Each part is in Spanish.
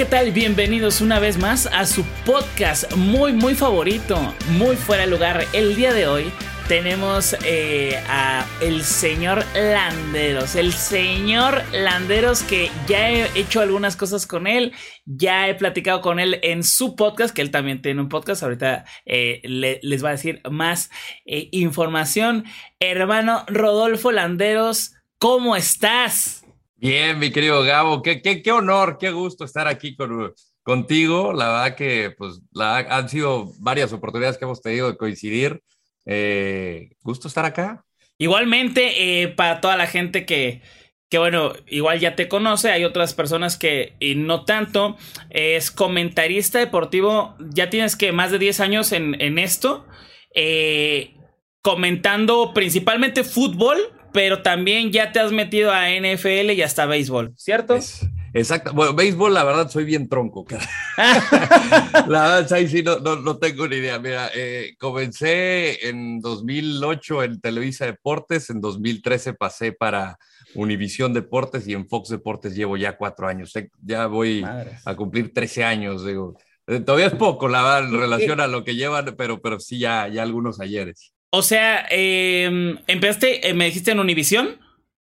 ¿Qué tal? Bienvenidos una vez más a su podcast muy, muy favorito, muy fuera de lugar. El día de hoy tenemos eh, a el señor Landeros, el señor Landeros que ya he hecho algunas cosas con él, ya he platicado con él en su podcast, que él también tiene un podcast, ahorita eh, le- les va a decir más eh, información. Hermano Rodolfo Landeros, ¿cómo estás? Bien, mi querido Gabo, qué, qué, qué honor, qué gusto estar aquí con, contigo. La verdad que pues la, han sido varias oportunidades que hemos tenido de coincidir. Eh, gusto estar acá. Igualmente, eh, para toda la gente que, que, bueno, igual ya te conoce, hay otras personas que y no tanto, es comentarista deportivo, ya tienes que más de 10 años en, en esto, eh, comentando principalmente fútbol, pero también ya te has metido a NFL y hasta béisbol, ¿cierto? Es- exacto. Bueno, béisbol, la verdad, soy bien tronco. la verdad, ahí sí no, no, no tengo ni idea. Mira, eh, comencé en 2008 en Televisa Deportes, en 2013 pasé para Univisión Deportes y en Fox Deportes llevo ya cuatro años. Ya voy Madres. a cumplir 13 años, digo. Eh, Todavía es poco, la verdad, en relación a lo que llevan, pero, pero sí ya, ya algunos ayeres. O sea, eh, empezaste, eh, me dijiste en Univisión,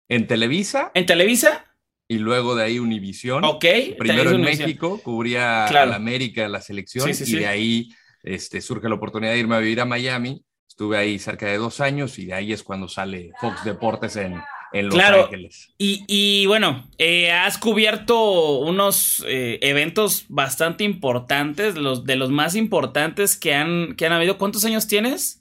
En Televisa en Televisa, y luego de ahí Univisión. ok. Primero en. México, cubría Claro. a la América, la selección, Sí, sí, y sí. de ahí este, surge la oportunidad de irme a vivir a Miami. Estuve ahí cerca de dos años y de ahí es cuando sale Fox Deportes en, en Los Claro. Ángeles. Y, y bueno, eh, has cubierto unos eh, eventos bastante importantes, los de los más importantes que han, que han habido. ¿Cuántos años tienes?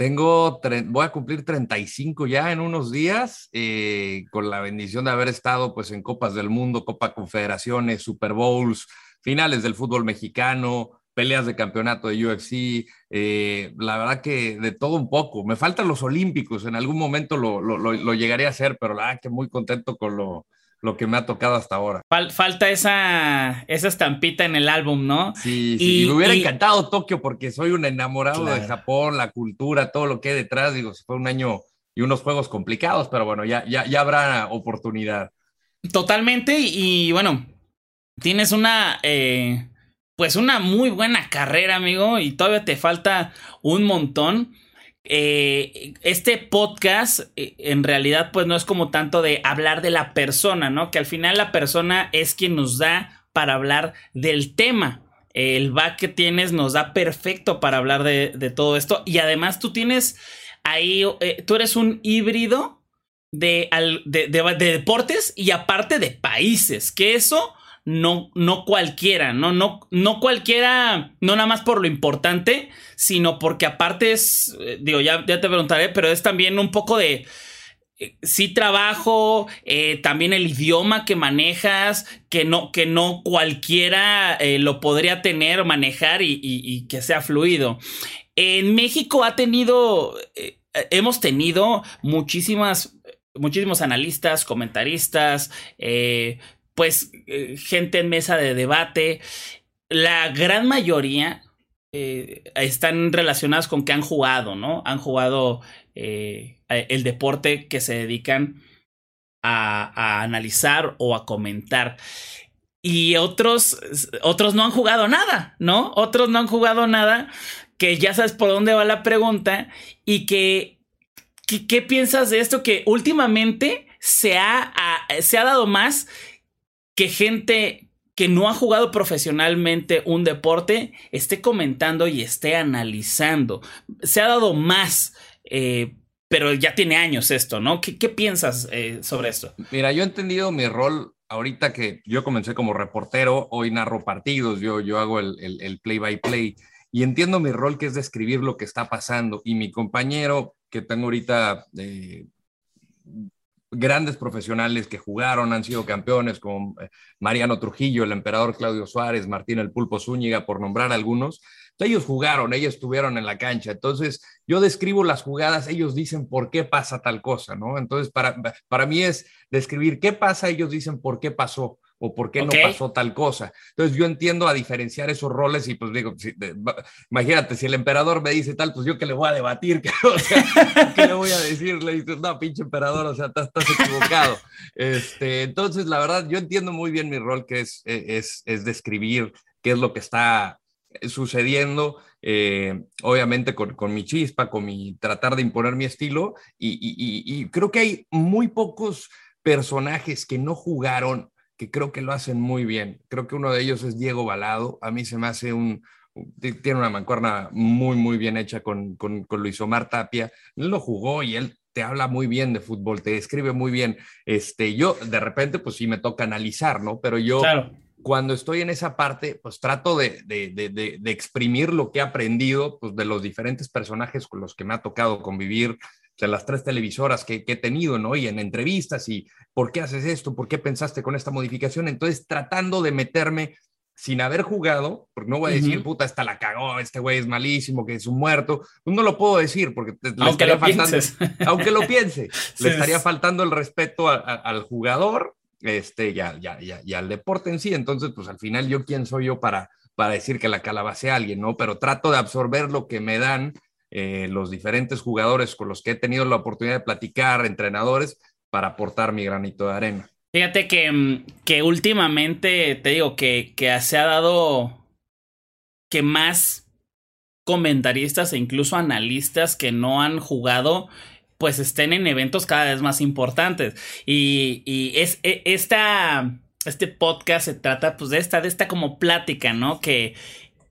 Tengo, voy a cumplir 35 ya en unos días, eh, con la bendición de haber estado pues en Copas del Mundo, Copa Confederaciones, Super Bowls, finales del fútbol mexicano, peleas de campeonato de UFC, eh, la verdad que de todo un poco. Me faltan los Olímpicos, en algún momento lo- lo- lo llegaré a hacer, pero la verdad que muy contento con lo, lo que me ha tocado hasta ahora. Fal- falta esa, esa estampita en el álbum, ¿no? Sí, sí, Y- y me hubiera y- encantado Tokio porque soy un enamorado de. Japón, la cultura, todo lo que hay detrás. Digo, fue un año y unos juegos complicados, pero bueno, ya, ya, ya habrá oportunidad. Totalmente. Y, y bueno, tienes una, eh, pues una muy buena carrera, amigo, y todavía te falta un montón. Eh, este podcast eh, en realidad pues no es como tanto de hablar de la persona, ¿no? Que al final la persona es quien nos da para hablar del tema. El back que tienes nos da perfecto para hablar de, todo esto. Y además tú tienes ahí, eh, tú eres un híbrido de- de deportes y aparte de países, que eso no, no cualquiera, ¿no? No, no cualquiera, no nada más por lo importante, sino porque aparte es, eh, digo, ya, ya te preguntaré, pero es también un poco de, eh, sí trabajo, eh, también el idioma que manejas, que no, que no cualquiera lo podría tener, manejar y, y- y que sea fluido. En México ha tenido, hemos tenido muchísimas, muchísimos analistas, comentaristas, eh, pues eh, gente en mesa de debate. La gran mayoría eh, están relacionadas con que han jugado, ¿no? Han jugado eh, el deporte que se dedican a, analizar o a comentar. Y otros, otros no han jugado nada, ¿no? Otros no han jugado nada, que ya sabes por dónde va la pregunta y que, ¿qué piensas de esto? Que últimamente se ha, se ha dado más que gente que no ha jugado profesionalmente un deporte esté comentando y esté analizando. Se ha dado más, eh, pero ya tiene años esto, ¿no? ¿Qué, piensas eh, sobre esto? Mira, yo he entendido mi rol ahorita que yo comencé como reportero, hoy narro partidos, yo, yo hago el, el, el play-by-play y entiendo mi rol que es describir lo que está pasando y mi compañero que tengo ahorita eh, grandes profesionales que jugaron, han sido campeones, como eh, Mariano Trujillo, el emperador Claudio Suárez, Martín el Pulpo Zúñiga, por nombrar algunos. Ellos jugaron, ellos estuvieron en la cancha. Entonces, yo describo las jugadas, ellos dicen por qué pasa tal cosa, ¿no? Entonces, para, para mí es describir qué pasa, ellos dicen por qué pasó o por qué no pasó tal cosa. Entonces yo entiendo a diferenciar esos roles y pues digo, imagínate, si el emperador me dice tal, pues yo que le voy a debatir, o sea, ¿qué le voy a decir? Le dices, no, pinche emperador, o sea, estás, equivocado. Este, entonces, la verdad, yo entiendo muy bien mi rol, que es, es, es describir qué es lo que está sucediendo, eh, obviamente con, con, mi chispa, con mi tratar de imponer mi estilo, y, y, y creo que hay muy pocos personajes que no jugaron que creo que lo hacen muy bien. Creo que uno de ellos es Diego Balado. A mí se me hace un, tiene una mancuerna muy, muy bien hecha con, con, Luis Omar Tapia. Él lo jugó y él te habla muy bien de fútbol, te escribe muy bien. Este, yo de repente, pues sí me toca analizar, ¿no? Pero yo cuando estoy en esa parte, pues trato de, de, de, de, exprimir lo que he aprendido, pues de los diferentes personajes con los que me ha tocado convivir, en las tres televisoras que, he tenido, ¿no? Y en entrevistas y ¿por qué haces esto? ¿Por qué pensaste con esta modificación? Entonces, tratando de meterme sin haber jugado, porque no voy a decir, puta, esta la cagó, este güey es malísimo, que es un muerto, pues no lo puedo decir porque le estaría faltando, aunque lo piense, le estaría faltando el respeto al jugador, este, ya, ya, ya, y al deporte en sí, entonces, pues al final yo quién soy yo para, para decir que la calabacé a alguien, ¿no? Pero trato de absorber lo que me dan eh, los diferentes jugadores con los que he tenido la oportunidad de platicar, entrenadores, para aportar mi granito de arena. Fíjate que, mm, que últimamente, te digo, que, que se ha dado que más comentaristas e incluso analistas que no han jugado pues estén en eventos cada vez más importantes. Y, y es, e, esta, este podcast se trata pues de esta, de esta como plática, ¿no? Que,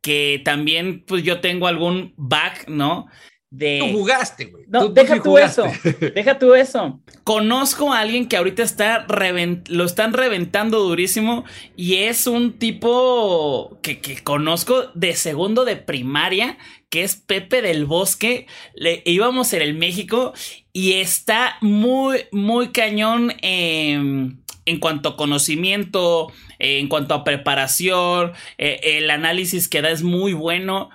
que también pues yo tengo algún back, ¿no? De... Tú jugaste, güey. No, deja tú, eso. Deja tú eso. Conozco a alguien que ahorita está lo están reventando durísimo y es un tipo que, que, conozco de segundo de primaria, que es Pepe del Bosque. Le íbamos en el México y está muy, muy cañón en cuanto a conocimiento, en cuanto a preparación, eh, el análisis que da es muy bueno.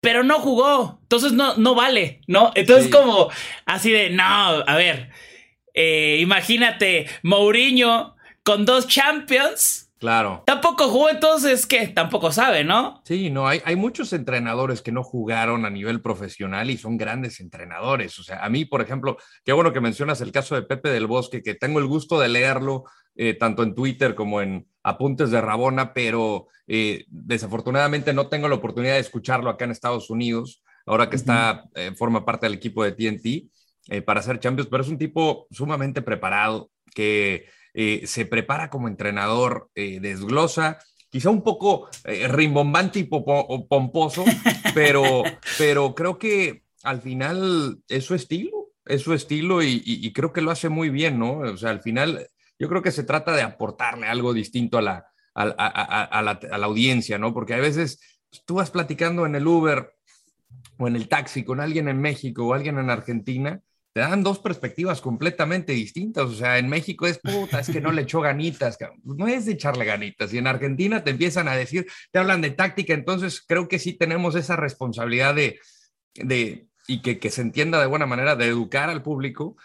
Pero no jugó, entonces no, no vale, ¿no? Entonces como así de, no, a ver, eh, imagínate, Mourinho con dos Champions, Claro. Tampoco jugó, entonces, ¿qué? Tampoco sabe, ¿no? Sí, no, hay, hay muchos entrenadores que no jugaron a nivel profesional y son grandes entrenadores. O sea, a mí, por ejemplo, qué bueno que mencionas el caso de Pepe del Bosque, que tengo el gusto de leerlo eh, tanto en Twitter como en Apuntes de Rabona, pero eh, desafortunadamente no tengo la oportunidad de escucharlo acá en Estados Unidos, ahora que está, eh, forma parte del equipo de TNT para hacer Champions, pero es un tipo sumamente preparado que eh, se prepara como entrenador, eh, desglosa, quizá un poco eh, rimbombante y pomposo, pero, pero creo que al final es su estilo, es su estilo y, creo que lo hace muy bien, ¿no? O sea, al final yo creo que se trata de aportarle algo distinto a la, a, la, a la audiencia, ¿no? Porque a veces tú vas platicando en el Uber o en el taxi con alguien en México o alguien en Argentina te dan dos perspectivas completamente distintas. O sea, en México es puta, es que no le echó ganitas. No es de echarle ganitas. Y en Argentina te empiezan a decir, te hablan de táctica. Entonces creo que sí tenemos esa responsabilidad de, de y que, que se entienda de buena manera, de educar al público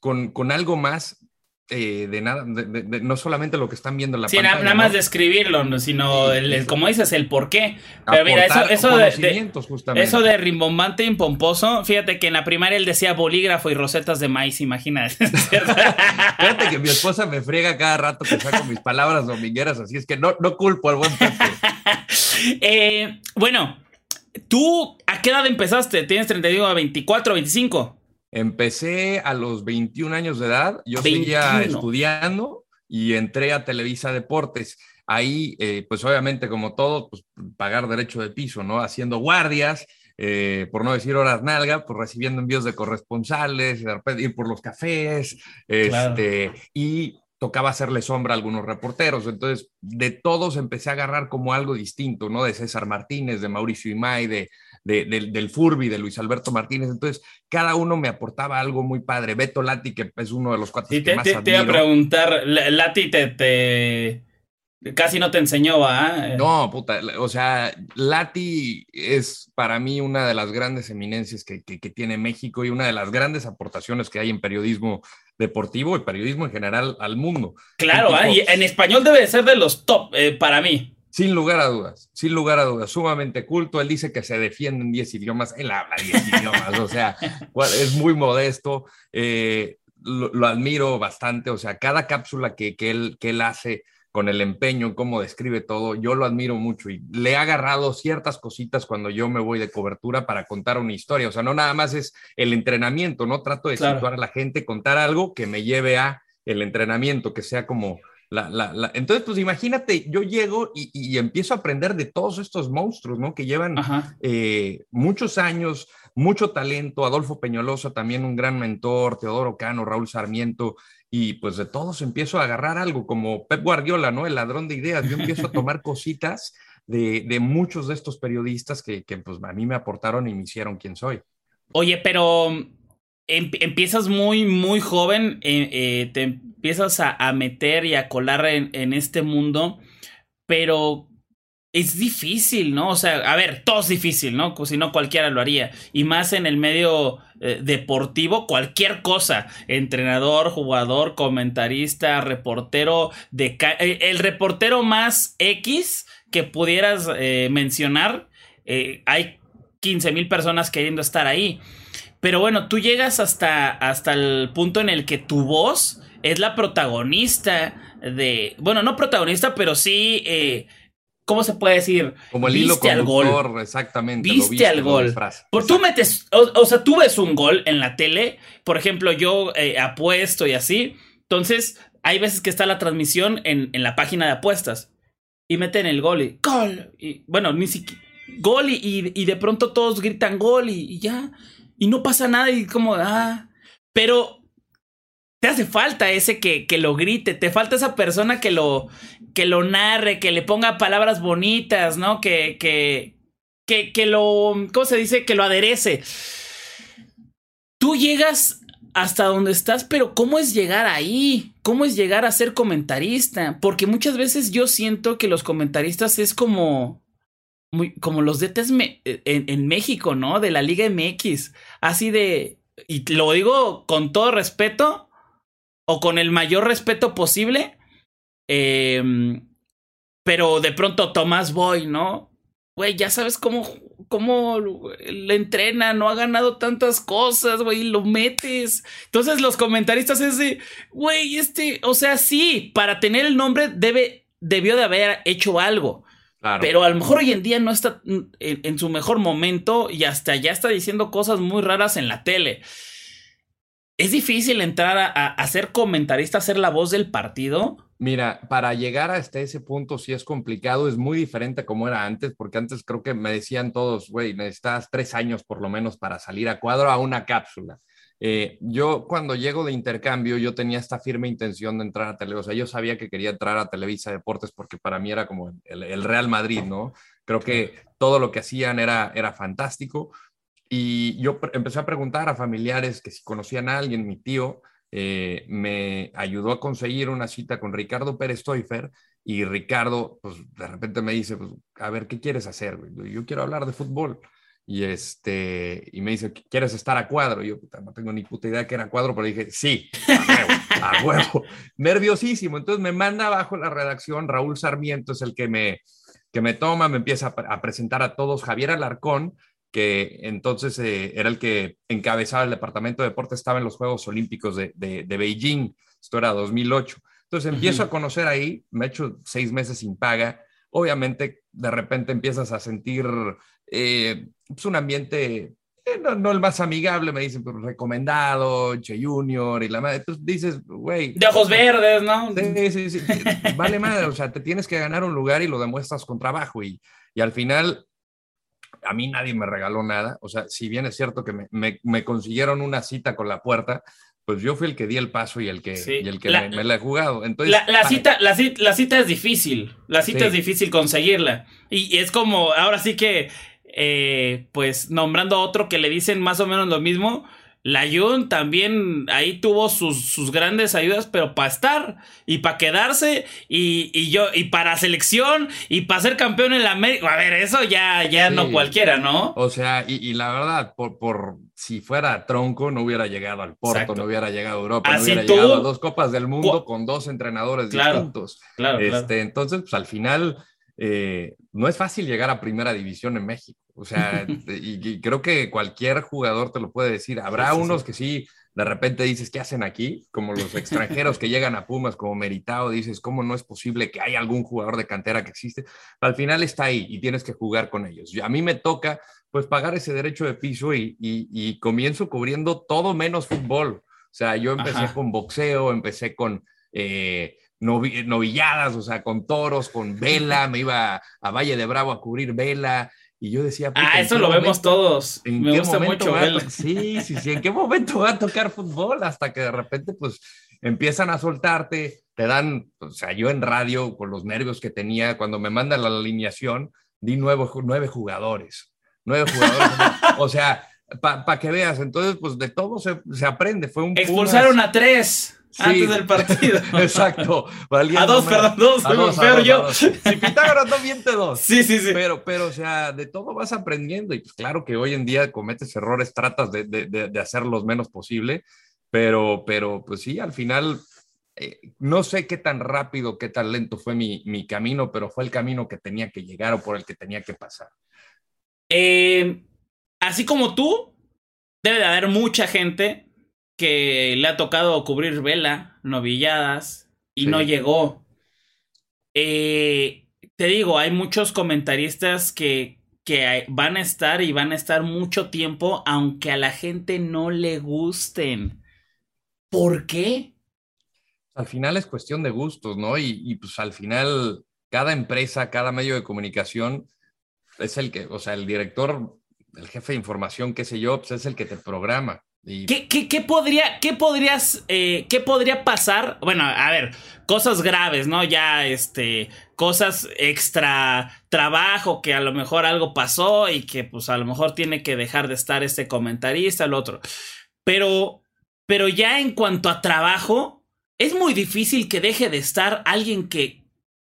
con, con algo más eh, de nada, no solamente lo que están viendo en la sí, nada, más de escribirlo, sino, el, como dices, el por qué. Pero mira, eso, eso de, eso de rimbombante y pomposo, fíjate que en la primaria él decía bolígrafo y rosetas de maíz, imagínate. fíjate que mi esposa me friega cada rato que saco mis palabras domingueras, así es que no, no culpo al buen Pepe. eh, bueno, ¿tú a qué edad empezaste? ¿Tienes 32 a 24, 25? Empecé a los 21 años de edad, yo seguía estudiando y entré a Televisa Deportes. Ahí, eh, pues obviamente, como todo, pues pagar derecho de piso, ¿no? Haciendo guardias, eh, por no decir horas nalga, pues recibiendo envíos de corresponsales, ir por los cafés, este, y tocaba hacerle sombra a algunos reporteros. Entonces, de todos empecé a agarrar como algo distinto, ¿no? De César Martínez, de Mauricio Imay, de, del Furby, de Luis Alberto Martínez. Entonces, cada uno me aportaba algo muy padre. Beto Lati, que es uno de los cuatro que más te, te iba a preguntar, Lati te, Casi no te enseñó, ¿ah? No, puta, o sea, Lati es para mí una de las grandes eminencias que, tiene México y una de las grandes aportaciones que hay en periodismo deportivo y periodismo en general al mundo. Claro, ¿ah? y en español debe ser de los top eh, para mí. Sin lugar a dudas, sin lugar a dudas, sumamente culto. Él dice que se defiende en 10 idiomas, él habla 10 idiomas, o sea, es muy modesto, eh, lo, admiro bastante, o sea, cada cápsula que, que, él, que él hace con el empeño, cómo describe todo, yo lo admiro mucho y le he agarrado ciertas cositas cuando yo me voy de cobertura para contar una historia, o sea, no nada más es el entrenamiento, no trato de situar a la gente, contar algo que me lleve a el entrenamiento, que sea como la, la, Entonces, pues imagínate, yo llego y, empiezo a aprender de todos estos monstruos, ¿no? Que llevan eh, muchos años, mucho talento, Adolfo Peñolosa también un gran mentor, Teodoro Cano, Raúl Sarmiento, y pues de todos empiezo a agarrar algo como Pep Guardiola, ¿no? El ladrón de ideas, yo empiezo a tomar cositas de, de muchos de estos periodistas que, que, pues a mí me aportaron y me hicieron quien soy. Oye, pero empiezas muy, muy joven, eh, eh, te empiezas a, meter y a colar en, este mundo, pero es difícil, ¿no? O sea, a ver, todo es difícil, ¿no? Si no cualquiera lo haría. Y más en el medio eh, deportivo, cualquier cosa. Entrenador, jugador, comentarista, reportero de... Eh, el reportero más X que pudieras mencionar, hay 15 mil personas queriendo estar ahí. Pero bueno, tú llegas hasta, hasta el punto en el que tu voz es la protagonista de. Bueno, no protagonista, pero sí. Eh, ¿Cómo se puede decir? Como el hilo al gol. Exactamente. Viste, al gol. Por tú metes. O, sea, tú ves un gol en la tele. Por ejemplo, yo eh, apuesto y así. Entonces, hay veces que está la transmisión en, en la página de apuestas. Y meten el gol y. ¡Gol! Y, bueno, ni siquiera. Gol y, y, de pronto todos gritan gol y, y ya. Y no pasa nada y como. Ah. Pero te hace falta ese que, que, lo grite, te falta esa persona que lo, que lo narre, que le ponga palabras bonitas, ¿no? Que, que, que, que lo, ¿cómo se dice? Que lo aderece. Tú llegas hasta donde estás, pero ¿cómo es llegar ahí? ¿Cómo es llegar a ser comentarista? Porque muchas veces yo siento que los comentaristas es como, muy, como los DTs en, en México, ¿no? De la Liga MX. Así de, y lo digo con todo respeto, o con el mayor respeto posible. Em, pero de pronto Tomás Boy, ¿no? Güey, ya sabes cómo, cómo le entrena, no ha ganado tantas cosas, güey, lo metes. Entonces los comentaristas es de, güey, este, o sea, sí, para tener el nombre debe, debió de haber hecho algo. Pero a lo mejor hoy en día no está en, en, su mejor momento y hasta ya está diciendo cosas muy raras en la tele es difícil entrar a, ser comentarista, a ser la voz del partido. Mira, para llegar hasta ese punto sí es complicado, es muy diferente como era antes, porque antes creo que me decían todos, güey, necesitas tres años por lo menos para salir a cuadro a una cápsula. Eh, yo cuando llego de intercambio, yo tenía esta firme intención de entrar a Televisa, o sea, yo sabía que quería entrar a Televisa Deportes porque para mí era como el, el Real Madrid, ¿no? Creo que todo lo que hacían era, era fantástico y yo empecé a preguntar a familiares que si conocían a alguien, mi tío eh, me ayudó a conseguir una cita con Ricardo Pérez Toifer y Ricardo, pues de repente me dice, pues, a ver, ¿qué quieres hacer? Yo quiero hablar de fútbol. Y, este, y me dice, ¿quieres estar a cuadro? yo no tengo ni puta idea que era cuadro, pero dije, sí, a huevo, a huevo. Nerviosísimo. Entonces me manda abajo la redacción, Raúl Sarmiento es el que me, que me toma, me empieza a, a presentar a todos, Javier Alarcón, que entonces eh, era el que encabezaba el departamento de deporte, estaba en los Juegos Olímpicos de, de, Beijing, esto era 2008. Entonces empiezo a conocer ahí, me he hecho seis meses sin paga, obviamente de repente empiezas a sentir eh, pues un ambiente eh, no, el más amigable, me dicen, pero recomendado, Che Junior y la madre. Entonces dices, güey. De ojos verdes, ¿no? Sí, sí, sí. vale madre, o sea, te tienes que ganar un lugar y lo demuestras con trabajo. Y, y al final a mí nadie me regaló nada. O sea, si bien es cierto que me, consiguieron una cita con la puerta, pues yo fui el que di el paso y el que, el que me, la he jugado. Entonces, la, cita, la, cita es difícil. La cita es difícil conseguirla. Y, es como, ahora sí que eh, pues nombrando a otro que le dicen más o menos lo mismo, la Jun también ahí tuvo sus, sus grandes ayudas, pero para estar y para quedarse y, yo y para selección y para ser campeón en la América. A ver, eso ya, ya no cualquiera, ¿no? O sea, y, la verdad, por, por si fuera tronco, no hubiera llegado al Porto, no hubiera llegado a Europa, no hubiera llegado a dos Copas del Mundo con dos entrenadores distintos. Claro, este, Entonces, pues al final eh, no es fácil llegar a primera división en México. O sea, y, creo que cualquier jugador te lo puede decir. Habrá unos que sí, de repente dices, ¿qué hacen aquí? Como los extranjeros que llegan a Pumas como meritado, dices, ¿cómo no es posible que haya algún jugador de cantera que existe? al final está ahí y tienes que jugar con ellos. a mí me toca pues pagar ese derecho de piso y, comienzo cubriendo todo menos fútbol. O sea, yo empecé con boxeo, empecé con... Eh, novilladas, o sea, con toros, con vela, me iba a Valle de Bravo a cubrir vela. Y yo decía, ah, eso lo vemos todos. me gusta mucho vela. Sí, sí, sí. ¿En qué momento va a tocar fútbol? Hasta que de repente, pues, empiezan a soltarte, te dan, o sea, yo en radio, con los nervios que tenía, cuando me mandan la alineación, di nueve, nueve jugadores. Nueve jugadores. o sea, para que veas, entonces, pues de todo se, se aprende. Fue un Expulsaron a tres antes del partido. Exacto. A dos, perdón, dos. A dos, a yo. Si Pitágoras no miente dos. Sí, sí, sí. Pero, pero, o sea, de todo vas aprendiendo. Y pues claro que hoy en día cometes errores, tratas de, de, de, hacer los menos posible. Pero, pero, pues sí, al final, eh, no sé qué tan rápido, qué tan lento fue mi, mi, camino, pero fue el camino que tenía que llegar o por el que tenía que pasar. Eh, así como tú, debe de haber mucha gente que le ha tocado cubrir vela, novilladas, y no llegó. Eh, te digo, hay muchos comentaristas que, que van a estar y van a estar mucho tiempo, aunque a la gente no le gusten. ¿Por qué? Al final es cuestión de gustos, ¿no? Y, y pues al final cada empresa, cada medio de comunicación es el que, o sea, el director, el jefe de información, qué sé yo, pues es el que te programa. ¿Qué, podría, qué podrías, eh, qué podría pasar? Bueno, a ver, cosas graves, ¿no? Ya, este, cosas extra trabajo, que a lo mejor algo pasó y que, pues, a lo mejor tiene que dejar de estar este comentarista, el otro. Pero, pero ya en cuanto a trabajo, es muy difícil que deje de estar alguien que,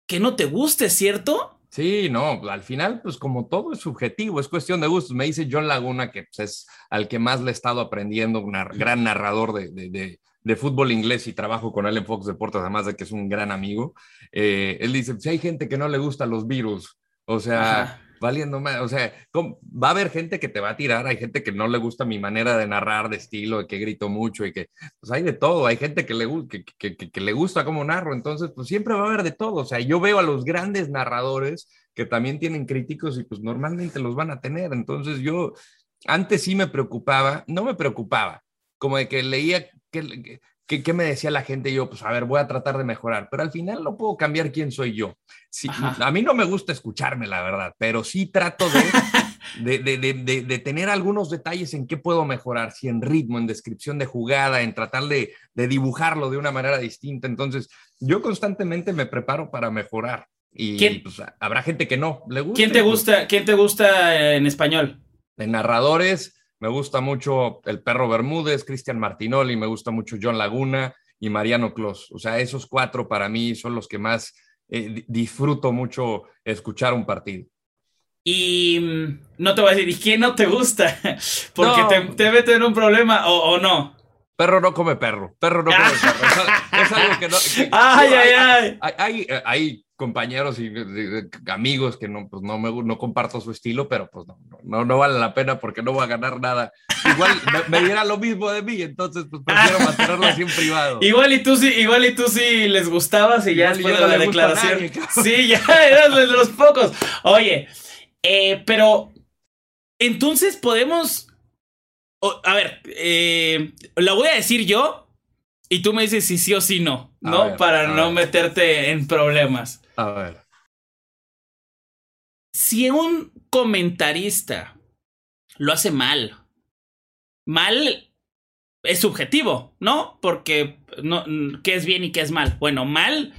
que no te guste, ¿cierto? Sí, no, al final, pues como todo es subjetivo, es cuestión de gustos. Me dice John Laguna, que pues, es al que más le he estado aprendiendo, un gran narrador de, de, fútbol inglés y trabajo con él en Fox Deportes, además de que es un gran amigo. Eh, él dice, si hay gente que no le gusta los virus, o sea, valiendo más. O sea, va a haber gente que te va a tirar, hay gente que no le gusta mi manera de narrar, de estilo, de que grito mucho y que, pues hay de todo, hay gente que le, que, que, le gusta cómo narro, entonces, pues siempre va a haber de todo. O sea, yo veo a los grandes narradores que también tienen críticos y pues normalmente los van a tener. Entonces yo antes sí me preocupaba, no me preocupaba, como de que leía que, ¿Qué, me decía la gente? Yo, pues a ver, voy a tratar de mejorar, pero al final no puedo cambiar quién soy yo. Sí, a mí no me gusta escucharme, la verdad, pero sí trato de, de, de, de, tener algunos detalles en qué puedo mejorar, si en ritmo, en descripción de jugada, en tratar de, dibujarlo de una manera distinta. Entonces, yo constantemente me preparo para mejorar. Y pues, habrá gente que no le gusta. ¿Quién te gusta, ¿quién te gusta en español? De narradores, me gusta mucho el perro Bermúdez, Cristian Martinoli, me gusta mucho John Laguna y Mariano Clos. O sea, esos cuatro para mí son los que más eh, disfruto mucho escuchar un partido. Y mm, no te voy a decir, ¿y quién no te gusta? Porque te, te mete en un problema o, no. Perro no come perro. Perro no come perro. Es, algo que no. ay, ay, ay. Hay, hay, hay, compañeros y amigos que no, pues no, me, no comparto su estilo, pero pues no, no, no vale la pena porque no voy a ganar nada. Igual me, diera lo mismo de mí, entonces pues prefiero mantenerlo así en privado. Igual y tú sí, igual y tú sí les gustabas y ya después de la declaración. sí, ya eras de los pocos. Oye, eh, pero entonces podemos... a ver, eh, la voy a decir yo y tú me dices si sí o si no, ¿no? Para no meterte en problemas. A ver. Si un comentarista lo hace mal, mal es subjetivo, ¿no? Porque no, ¿qué es bien y qué es mal? Bueno, mal,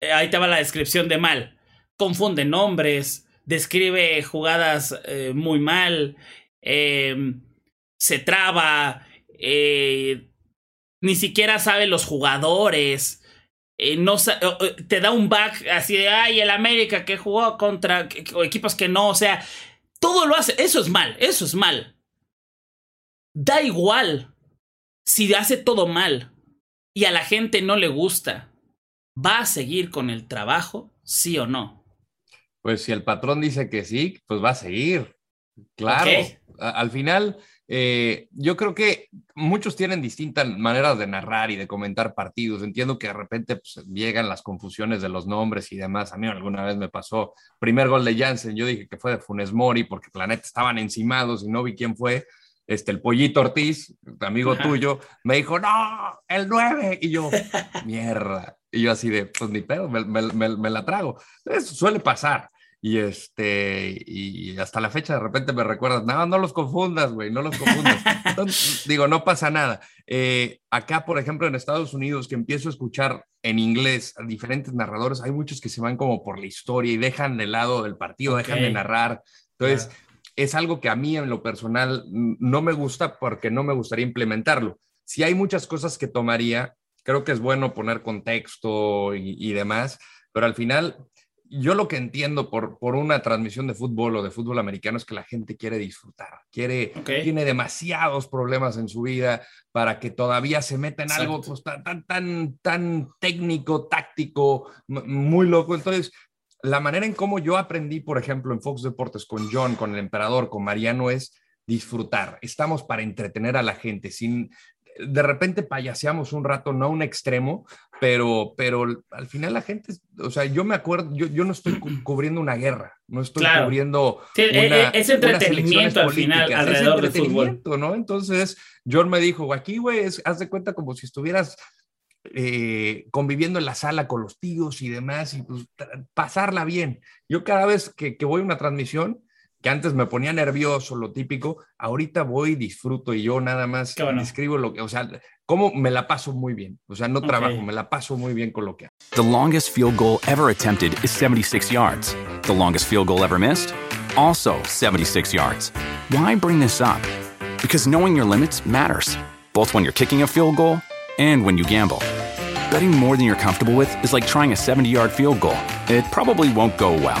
eh, ahí te va la descripción de mal. Confunde nombres, describe jugadas eh, muy mal, eh, se traba, ni siquiera sabe los jugadores. No te da un back así de ay el América que jugó contra equipos que no, o sea, todo lo hace, eso es mal, eso es mal. Da igual si hace todo mal y a la gente no le gusta. ¿Va a seguir con el trabajo, sí o no? Pues si el patrón dice que sí, pues va a seguir. Claro. Al final, eh, yo creo que muchos tienen distintas maneras de narrar y de comentar partidos. Entiendo que de repente pues, llegan las confusiones de los nombres y demás. A mí alguna vez me pasó, primer gol de Jansen, yo dije que fue de Funes Mori porque Planeta estaban encimados y no vi quién fue. Este, el pollito Ortiz, amigo tuyo, me dijo, no, el 9. Y yo, mierda. Y yo así de, pues ni pedo, me, me la trago. Eso suele pasar. Y este, y hasta la fecha de repente me recuerdas, no, no los confundas, güey, no los confundas. digo, no pasa nada. Eh, acá, por ejemplo, en Estados Unidos, que empiezo a escuchar en inglés a diferentes narradores, hay muchos que se van como por la historia y dejan de lado del partido, dejan de narrar. Entonces, es algo que a mí en lo personal no me gusta porque no me gustaría implementarlo. Si hay muchas cosas que tomaría, creo que es bueno poner contexto y, y demás, pero al final yo lo que entiendo por, por una transmisión de fútbol o de fútbol americano es que la gente quiere disfrutar, quiere, tiene demasiados problemas en su vida para que todavía se meta en algo pues, tan, tan, tan, tan técnico, táctico, muy loco. Entonces, la manera en cómo yo aprendí, por ejemplo, en Fox Deportes con John, con el emperador, con Mariano, es disfrutar. Estamos para entretener a la gente, sin, de repente payaseamos un rato, no a un extremo, pero, pero al final la gente, o sea, yo me acuerdo, yo, yo no estoy cubriendo una guerra, no estoy cubriendo sí, e, e, es entretenimiento al final alrededor del fútbol, ¿no? Entonces, John me dijo, aquí, güey, haz de cuenta como si estuvieras eh, conviviendo en la sala con los tíos y demás, y pues pasarla bien. Yo cada vez que, que voy a una transmisión, que antes me ponía nervioso, lo típico, ahorita voy, disfruto y yo nada más escribo lo que, o sea, cómo me la paso muy bien. O sea, no trabajo, me la paso muy bien con lo que hago. The longest field goal ever attempted is 76 yards. The longest field goal ever missed? Also 76 yards. Why bring this up? Because knowing your limits matters, both when you're kicking a field goal and when you gamble. Betting more than you're comfortable with is like trying a 70 yard field goal. It probably won't go well.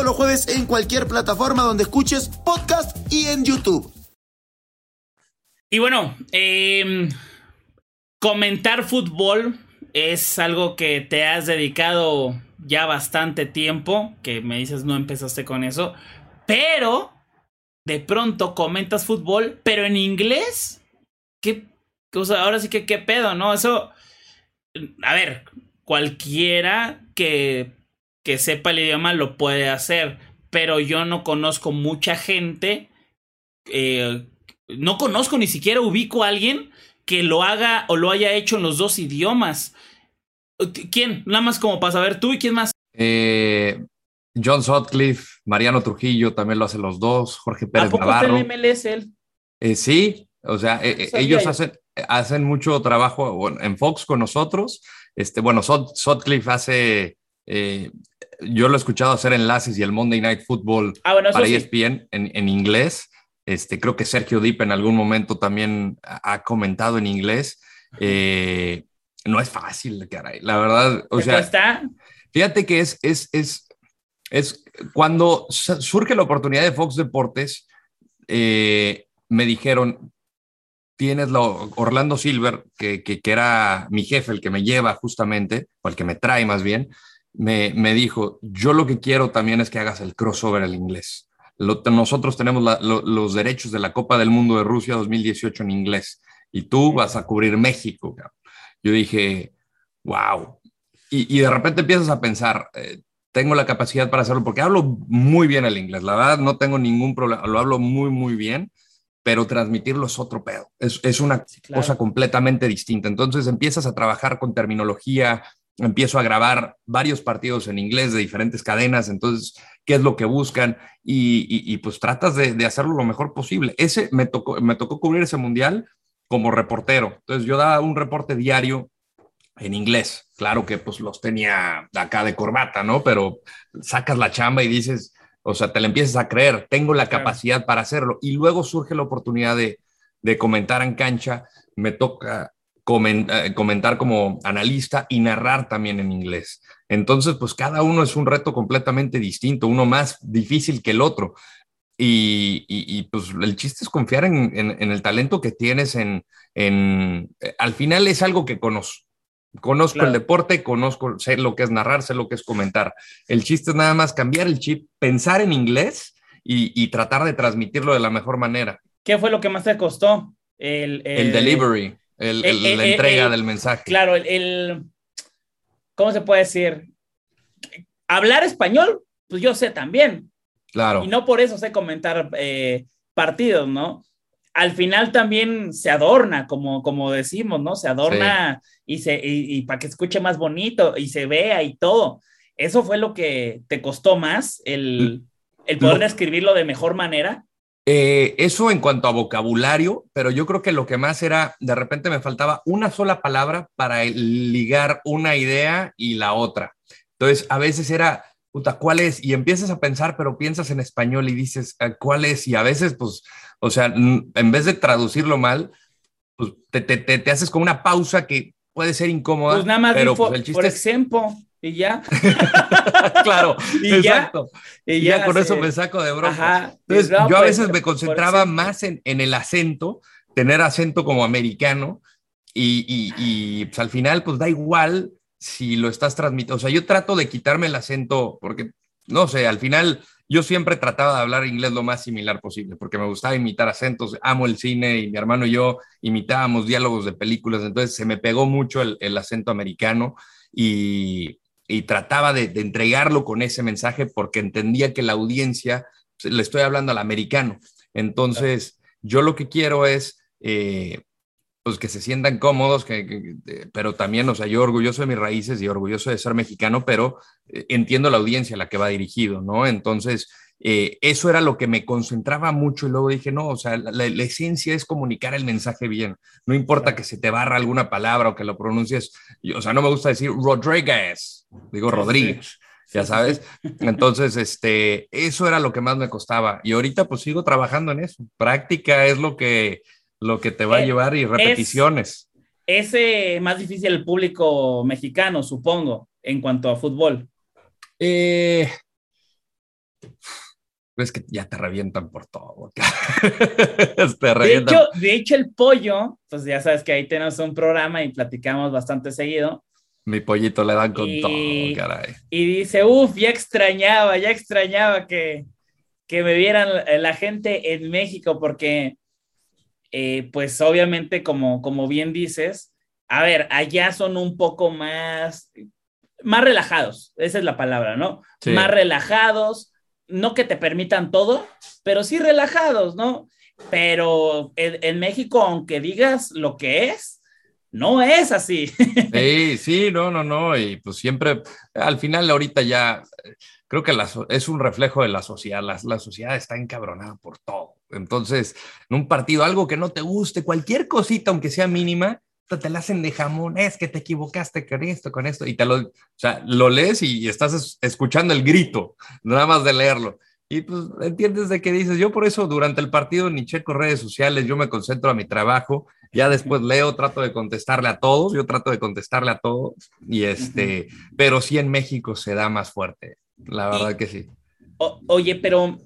todos los jueves en cualquier plataforma donde escuches podcast y en YouTube. Y bueno, em, comentar fútbol es algo que te has dedicado ya bastante tiempo, que me dices no empezaste con eso, pero de pronto comentas fútbol, pero en inglés. ¿Qué cosa? Ahora sí que qué pedo, ¿no? Eso, a ver, cualquiera que que sepa el idioma lo puede hacer, pero yo no conozco mucha gente, eh, no conozco ni siquiera ubico a alguien que lo haga o lo haya hecho en los dos idiomas. ¿Quién? Nada más como para saber tú y quién más. Eh, John Sutcliffe, Mariano Trujillo también lo hacen los dos, Jorge Pérez ¿A poco Navarro. Está en MLS él? Eh, sí, o sea, ellos hacen, hacen mucho trabajo en Fox con nosotros. Este, bueno, Sutcliffe hace yo lo he escuchado hacer enlaces y el Monday Night Football ah, para ESPN en, en, inglés. Este, creo que Sergio Dip en algún momento también ha comentado en inglés. Eh, no es fácil, caray. La verdad, o sea, está? fíjate que es, es, es, es cuando surge la oportunidad de Fox Deportes, eh, me dijeron, tienes la Orlando Silver, que, que, que, era mi jefe, el que me lleva justamente, o el que me trae más bien, me, dijo, yo lo que quiero también es que hagas el crossover al inglés. nosotros tenemos los derechos de la Copa del Mundo de Rusia 2018 en inglés y tú vas a cubrir México. Yo dije, wow. Y, de repente empiezas a pensar, eh, tengo la capacidad para hacerlo porque hablo muy bien el inglés. La verdad, no tengo ningún problema, lo hablo muy, muy bien, pero transmitirlo es otro pedo. Es, es una cosa completamente distinta. Entonces empiezas a trabajar con terminología, empiezo a grabar varios partidos en inglés de diferentes cadenas, entonces, ¿qué es lo que buscan? Y, pues tratas de, hacerlo lo mejor posible. Ese me tocó, me tocó cubrir ese mundial como reportero. Entonces yo daba un reporte diario en inglés. Claro que pues los tenía acá de corbata, ¿no? Pero sacas la chamba y dices, o sea, te la empiezas a creer, tengo la capacidad para hacerlo. Y luego surge la oportunidad de, de comentar en cancha. Me toca comentar como analista y narrar también en inglés. Entonces, pues cada uno es un reto completamente distinto, uno más difícil que el otro. Y, pues el chiste es confiar en, el talento que tienes en, eh, al final es algo que conozco. Conozco el deporte, conozco, sé lo que es narrar, sé lo que es comentar. El chiste es nada más cambiar el chip, pensar en inglés y, tratar de transmitirlo de la mejor manera. ¿Qué fue lo que más te costó? el, el delivery la entrega del mensaje. Claro, el, ¿cómo se puede decir? Hablar español, pues yo sé también. Claro. Y no por eso sé comentar eh, partidos, ¿no? Al final también se adorna, como, como decimos, ¿no? Se adorna y, se, y, para que escuche más bonito y se vea y todo. ¿Eso fue lo que te costó más, el, el poder escribirlo de mejor manera? Eh, eso en cuanto a vocabulario, pero yo creo que lo que más era, de repente me faltaba una sola palabra para ligar una idea y la otra. Entonces, a veces era, puta, ¿cuál es? Y empiezas a pensar, pero piensas en español y dices, ah, ¿cuál es? Y a veces, pues, o sea, en vez de traducirlo mal, pues te, te, te, haces con una pausa que puede ser incómoda. Pues nada más, pero, pues, el chiste por ejemplo y ya. claro, y exacto. Ya, y ya, con eso me saco de broma. Entonces, yo a veces me concentraba más en, en, el acento, tener acento como americano, y, y, y pues, al final, pues da igual si lo estás transmitiendo. O sea, yo trato de quitarme el acento, porque, no sé, al final yo siempre trataba de hablar inglés lo más similar posible, porque me gustaba imitar acentos, amo el cine y mi hermano y yo imitábamos diálogos de películas, entonces se me pegó mucho el, el acento americano y, y trataba de, entregarlo con ese mensaje porque entendía que la audiencia, pues, le estoy hablando al americano. Entonces, yo lo que quiero es, eh, pues que se sientan cómodos, que, pero también, o sea, yo orgulloso de mis raíces y orgulloso de ser mexicano, pero eh, entiendo la audiencia a la que va dirigido, ¿no? Entonces, eh, eso era lo que me concentraba mucho y luego dije, no, o sea, la, esencia es comunicar el mensaje bien. No importa que se te barra alguna palabra o que lo pronuncies, o sea, no me gusta decir Rodríguez, digo Rodríguez. Ya sabes, entonces, este, eso era lo que más me costaba. Y ahorita pues sigo trabajando en eso. Práctica es lo que, lo que te va a eh, llevar y repeticiones. Es, es más difícil el público mexicano, supongo, en cuanto a fútbol. Eh, es que ya te revientan por todo. de, hecho, de hecho, el pollo, pues ya sabes que ahí tenemos un programa y platicamos bastante seguido. Mi pollito le dan con todo, caray. Y dice, uff, ya extrañaba, ya extrañaba que, que me vieran la gente en México, porque, eh, pues obviamente, como, como bien dices, a ver, allá son un poco más, más relajados, esa es la palabra, ¿no? Más relajados, no que te permitan todo, pero sí relajados, ¿no? Pero en, México, aunque digas lo que es, no es así. Sí, sí, no, no, no. Y pues siempre, al final, ahorita ya creo que es un reflejo de la sociedad. La, la, sociedad está encabronada por todo. Entonces, en un partido, algo que no te guste, cualquier cosita, aunque sea mínima, te la hacen de jamón, es que te equivocaste con esto, con esto, y te lo, o sea, lo lees y, estás escuchando el grito, nada más de leerlo. Y pues entiendes de qué dices. Yo por eso durante el partido ni checo redes sociales, yo me concentro a mi trabajo, ya después leo, trato de contestarle a todos, yo trato de contestarle a todos, y este, pero sí en México se da más fuerte, la verdad que sí. oye, pero,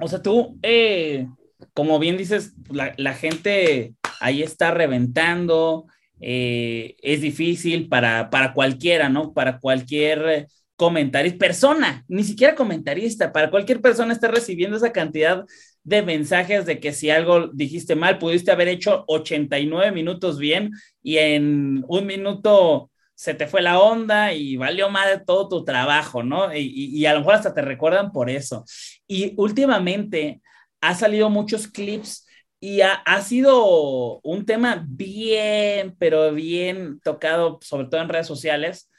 o sea, tú, eh, como bien dices, la, la gente ahí está reventando, eh, es difícil para, para cualquiera, ¿no? Para cualquier comentarista, persona, ni siquiera comentarista, para cualquier persona está recibiendo esa cantidad de mensajes de que si algo dijiste mal, pudiste haber hecho 89 minutos bien y en un minuto se te fue la onda y valió de todo tu trabajo, ¿no? Y, y, a lo mejor hasta te recuerdan por eso. Y últimamente ha salido muchos clips y ha, ha, sido un tema bien, pero bien tocado, sobre todo en redes sociales,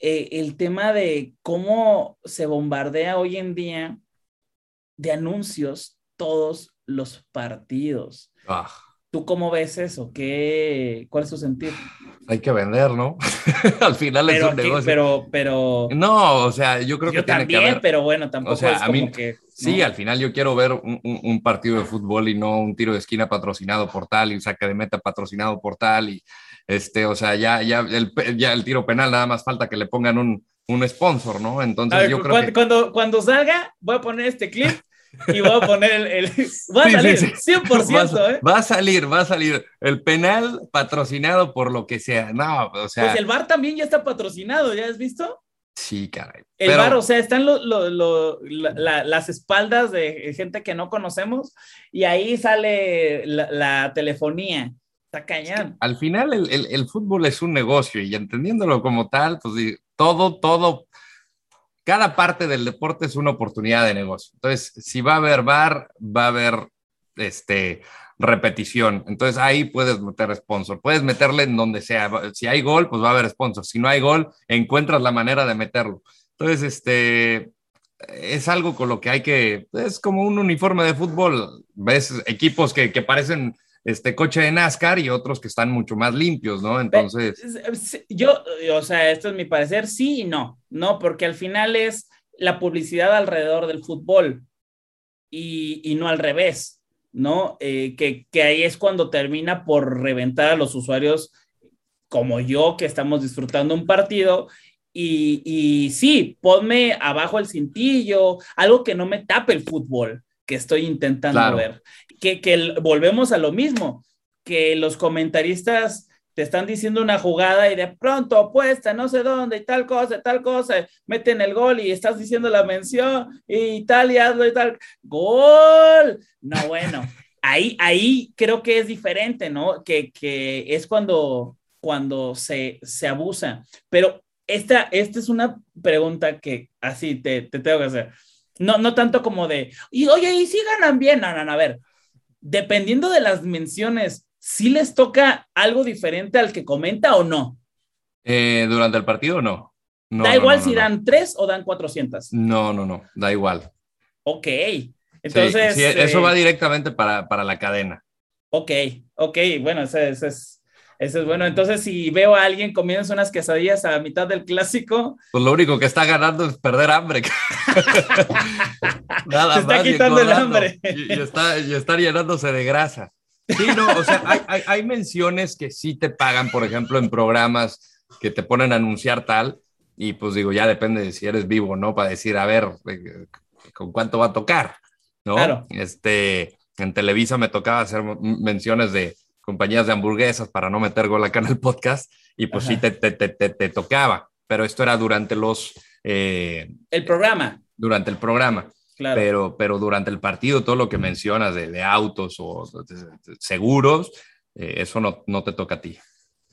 eh, el tema de cómo se bombardea hoy en día de anuncios todos los partidos. Ah. ¿Tú cómo ves eso? ¿Qué, ¿Cuál es tu sentido? Hay que vender, ¿no? Al final es un negocio. Pero, pero. No, o sea, yo creo que tiene también, que haber... pero bueno, tampoco o sea, es a como mí, que. Sí, al final yo quiero ver un, un, partido de fútbol y no un tiro de esquina patrocinado por tal y un saque de meta patrocinado por tal y este, o sea, ya, ya, el, ya el tiro penal nada más falta que le pongan un, un sponsor, ¿no? Entonces yo creo cuando, que... Cuando, cuando salga, voy a poner este clip y voy a poner el. el va a salir, 100%. Va, ¿eh? va a salir, va a salir. El penal patrocinado por lo que sea. No, o sea. Pues el bar también ya está patrocinado, ¿ya has visto? Sí, caray. El bar, o sea, están lo, lo, lo, la, las espaldas de gente que no conocemos y ahí sale la, la telefonía. Está cañón. Al final, el, el, el, fútbol es un negocio y entendiéndolo como tal, pues todo, todo cada parte del deporte es una oportunidad de negocio. Entonces, si va a haber bar, va a haber este, repetición. Entonces, ahí puedes meter sponsor. Puedes meterle en donde sea. Si hay gol, pues va a haber sponsor. Si no hay gol, encuentras la manera de meterlo. Entonces, este, es algo con lo que hay que, es como un uniforme de fútbol. Ves equipos que, que parecen este coche de NASCAR y otros que están mucho más limpios, ¿no? Entonces. Yo, o sea, esto es mi parecer, sí y no, ¿no? Porque al final es la publicidad alrededor del fútbol y, y no al revés, ¿no? Eh, que, que ahí es cuando termina por reventar a los usuarios como yo, que estamos disfrutando un partido y, y, sí, ponme abajo el cintillo, algo que no me tape el fútbol que estoy intentando Claro. ver. Que, que volvemos a lo mismo, que los comentaristas te están diciendo una jugada y de pronto apuesta, no sé dónde, y tal cosa, tal cosa, meten el gol y estás diciendo la mención y tal y hazlo y tal. ¡Gol! No, bueno, ahí, ahí creo que es diferente, ¿no? Que, que es cuando, cuando se, se abusa. Pero esta, esta es una pregunta que así te, te tengo que hacer. No, no tanto como de, y oye, ¿y si ganan bien? No, no, no, a ver, dependiendo de las menciones, ¿sí les toca algo diferente al que comenta o no? Eh, ¿Durante el partido no? No, da igual no, si dan tres o dan 400. No, no, no, da igual. Ok. Entonces. sí, eso eh, va directamente para, para la cadena. Ok, ok, bueno, ese, ese es, ese es bueno. Entonces, si veo a alguien comiéndose unas quesadillas a mitad del clásico, Pues lo único que está ganando es perder hambre. Nada Se está más quitando el hambre. Y, y está, y está llenándose de grasa. Sí, no, o sea, hay, hay, hay menciones que sí te pagan, por ejemplo, en programas que te ponen a anunciar tal, y pues digo, ya depende de si eres vivo, ¿no? Para decir, a ver, eh, ¿con cuánto va a tocar? ¿No? Claro. Este, en Televisa me tocaba hacer menciones de compañías de hamburguesas para no meter gol acá en el podcast, y pues Ajá. sí te, te, te, te, te tocaba, pero esto era durante los, eh, el programa, durante el programa. Claro. Pero, pero durante el partido, todo lo que mencionas de, de autos o de- de- seguros, eh, eso no, no te toca a ti.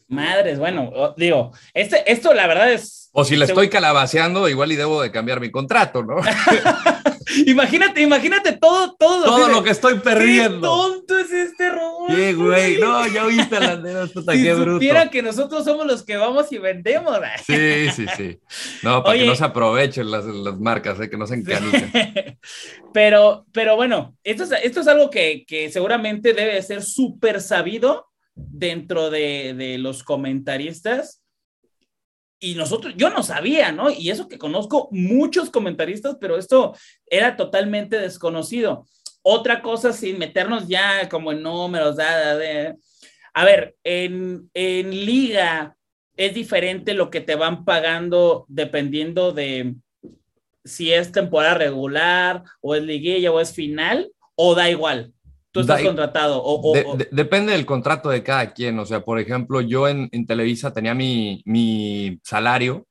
Madres, bueno, digo, este, esto la verdad es. O si le estoy calabaceando, igual y debo de cambiar mi contrato, ¿no? Imagínate, imagínate todo, todo. todo de, lo que estoy ¡Qué perdiendo. tonto es este Rodolfo! ¡Qué güey! No, ya oíste las Si qué bruto. supieran que nosotros somos los que vamos y vendemos. Sí, sí, sí. No, para Oye. que no se aprovechen las, las marcas, eh, que no se encanichen. pero, pero bueno, esto es, esto es algo que, que seguramente debe de ser súper sabido dentro de, de los comentaristas. Y nosotros, yo no sabía, ¿no? Y eso que conozco muchos comentaristas, pero esto era totalmente desconocido. Otra cosa, sin meternos ya como en números, da, a ver, en, en liga es diferente lo que te van pagando dependiendo de si es temporada regular o es liguilla o es final, o da igual. Tú estás Da contratado. O, o- De- o- de- depende del contrato de cada quien. O sea, por ejemplo, yo en, en Televisa tenía mi, mi salario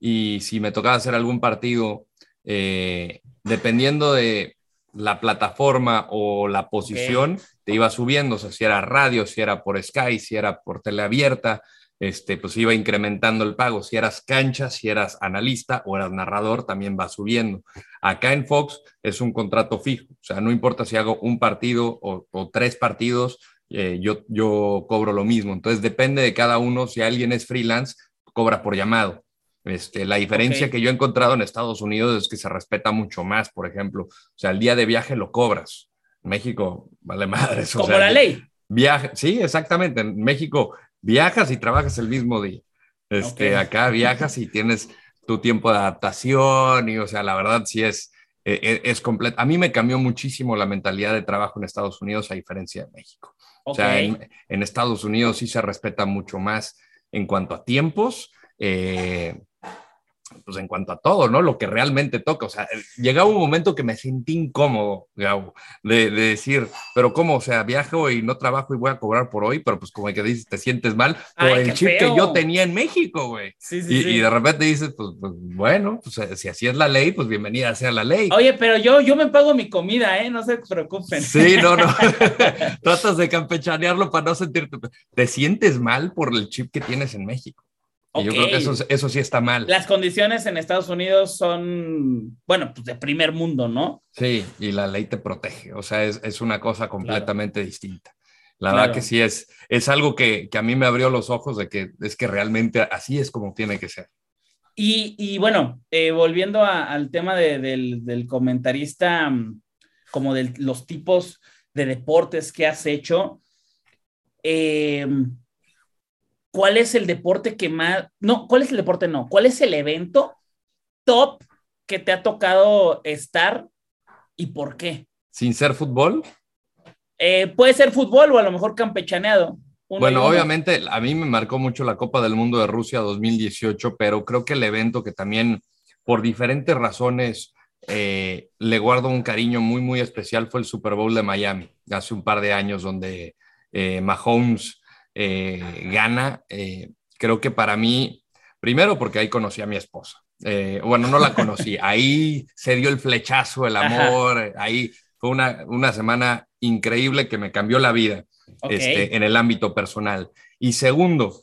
y si me tocaba hacer algún partido, eh, dependiendo de la plataforma o la posición, te iba subiendo, o sea, si era radio, si era por Sky, si era por teleabierta, este, pues iba incrementando el pago. Si eras cancha, si eras analista o eras narrador, también va subiendo. Acá en Fox es un contrato fijo, o sea, no importa si hago un partido o, tres partidos, eh, yo, yo cobro lo mismo. Entonces depende de cada uno, si alguien es freelance, cobra por llamado. Este, la diferencia que yo he encontrado en Estados Unidos es que se respeta mucho más, por ejemplo. O sea, el día de viaje lo cobras. En México, vale madre. Como la ley. Viaje, sí, exactamente. En México viajas y trabajas el mismo día. Este, Acá viajas y tienes tu tiempo de adaptación y, o sea, la verdad sí es, e, e, es, completo. A mí me cambió muchísimo la mentalidad de trabajo en Estados Unidos a diferencia de México. O sea, en, en, Estados Unidos sí se respeta mucho más en cuanto a tiempos. Eh, pues en cuanto a todo, ¿no? Lo que realmente toca. O sea, llegaba un momento que me sentí incómodo, Gabo, de, decir, pero ¿cómo? O sea, viajo y no trabajo y voy a cobrar por hoy, pero pues como que dices, te sientes mal por el chip que yo tenía en México, güey. Sí, sí, y, y, de repente dices, pues, pues bueno, pues eh, si así es la ley, pues bienvenida sea la ley. Oye, pero yo, yo me pago mi comida, ¿eh? No se preocupen. Sí, no, no. Tratas de campechanearlo para no sentirte. Te sientes mal por el chip que tienes en México yo creo que eso, eso sí está mal. Las condiciones en Estados Unidos son, bueno, pues de primer mundo, ¿no? Sí, y la ley te protege, o sea, es, es una cosa completamente distinta. La verdad que sí es, es algo que, que, a mí me abrió los ojos de que es que realmente así es como tiene que ser. Y, y bueno, eh, volviendo al tema de, del, del, comentarista, mm, como de los tipos de deportes que has hecho, eh, ¿cuál es el deporte que más, no, cuál es el deporte no, cuál es el evento top que te ha tocado estar y por qué? ¿Sin ser fútbol? Eh, puede ser fútbol o a lo mejor campechaneado. Bueno, obviamente a mí me marcó mucho la Copa del Mundo de Rusia 2018, pero creo que el evento que también por diferentes razones eh, le guardo un cariño muy, muy especial fue el Super Bowl de Miami, hace un par de años, donde eh, Mahomes eh, gana. Eh, creo que para mí, primero porque ahí conocí a mi esposa. Eh, bueno, no la conocí, ahí se dio el flechazo, el amor, ahí fue una, una, semana increíble que me cambió la vida este, en el ámbito personal. Y segundo,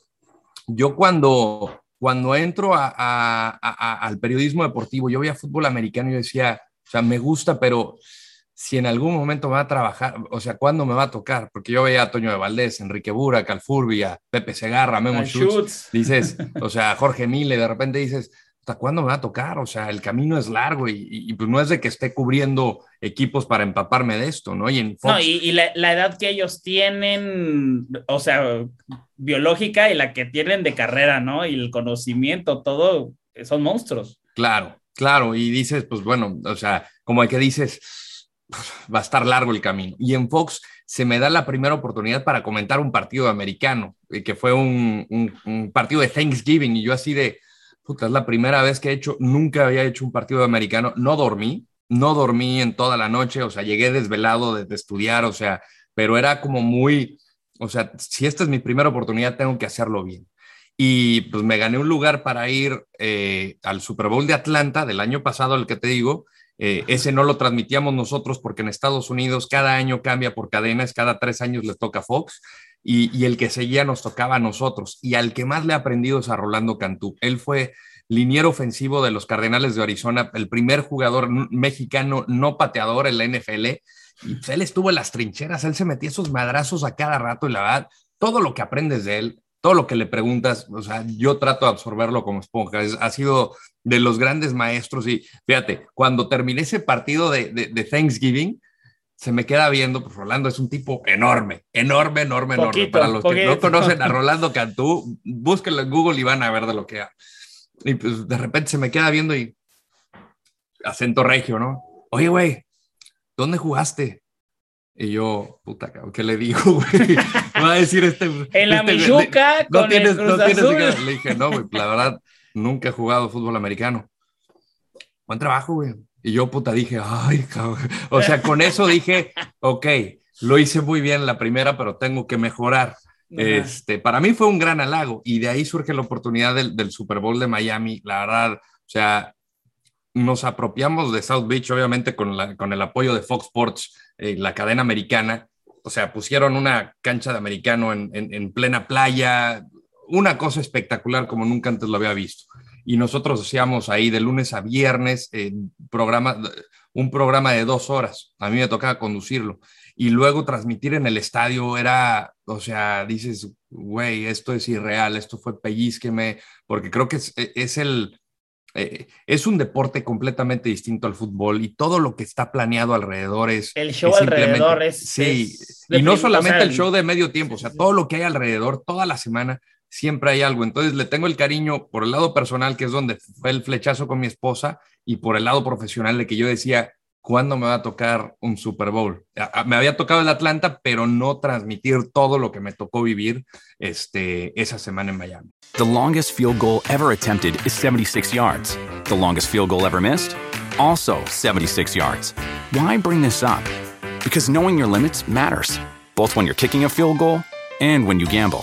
yo cuando, cuando entro al periodismo deportivo, yo veía fútbol americano y decía, o sea, me gusta, pero si en algún momento me va a trabajar, o sea, ¿cuándo me va a tocar? Porque yo veía a Toño de Valdés, Enrique Bura, Calfurbia, Pepe Segarra, Memo Schutz, dices, o sea, Jorge Mille, de repente dices, ¿hasta cuándo me va a tocar? O sea, el camino es largo y, pues no es de que esté cubriendo equipos para empaparme de esto, ¿no? Y, en no, y, la, la, edad que ellos tienen, o sea, biológica y la que tienen de carrera, ¿no? Y el conocimiento, todo, son monstruos. Claro, claro, y dices, pues bueno, o sea, como que dices, va a estar largo el camino. Y en Fox se me da la primera oportunidad para comentar un partido americano, eh, que fue un, partido de Thanksgiving, y yo así de, puta, es la primera vez que he hecho, nunca había hecho un partido americano, no dormí, no dormí en toda la noche, o sea, llegué desvelado de, estudiar, o sea, pero era como muy, o sea, si esta es mi primera oportunidad, tengo que hacerlo bien. Y pues me gané un lugar para ir eh, al Super Bowl de Atlanta del año pasado, el que te digo, eh, ese no lo transmitíamos nosotros porque en Estados Unidos cada año cambia por cadenas, cada tres años le toca Fox y, el que seguía nos tocaba a nosotros. Y al que más le ha aprendido es a Rolando Cantú. Él fue liniero ofensivo de los Cardenales de Arizona, el primer jugador mexicano no pateador en la NFL. Y pues, él estuvo en las trincheras, él se metía esos madrazos a cada rato y la verdad, todo lo que aprendes de él, todo lo que le preguntas, o sea, yo trato de absorberlo como esponja. ha sido de los grandes maestros y fíjate, cuando terminé ese partido de, de, Thanksgiving, se me queda viendo, pues Rolando es un tipo enorme, enorme, enorme, enorme. Para los que no conocen a Rolando Cantú, búsquenlo en Google y van a ver de lo que ha. Y pues de repente se me queda viendo y acento regio, ¿no? Oye, güey, ¿dónde jugaste? Y yo, puta, ¿qué le digo, güey? Va a decir este. En la este, Michuca, con no tienes, el Cruz no tienes, Le dije, no, güey, la verdad, nunca he jugado fútbol americano. Buen trabajo, güey. Y yo, puta, dije, ay, cabrón. O sea, con eso dije, ok, lo hice muy bien la primera, pero tengo que mejorar. Este, para mí fue un gran halago y de ahí surge la oportunidad del, del Super Bowl de Miami. La verdad, o sea, nos apropiamos de South Beach, obviamente con, la, con el apoyo de Fox Sports, eh, la cadena americana. O sea, pusieron una cancha de americano en, en, en, plena playa, una cosa espectacular como nunca antes lo había visto. Y nosotros hacíamos ahí de lunes a viernes eh, programa, un programa de dos horas. A mí me tocaba conducirlo. Y luego transmitir en el estadio era, o sea, dices, güey, esto es irreal, esto fue pellizqueme, porque creo que es, es el, eh, es un deporte completamente distinto al fútbol y todo lo que está planeado alrededor es... El show es alrededor es... Sí, y no solamente el show de medio tiempo, o sea, todo lo que hay alrededor, toda la semana, siempre hay algo. Entonces le tengo el cariño por el lado personal, que es donde fue el flechazo con mi esposa, y por el lado profesional de que yo decía, ¿cuándo me va a tocar un Super Bowl? Me había tocado el Atlanta, pero no transmitir todo lo que me tocó vivir este, esa semana en Miami. The longest field goal ever attempted is 76 yards. The longest field goal ever missed? Also 76 yards. Why bring this up? Because knowing your limits matters, both when you're kicking a field goal and when you gamble.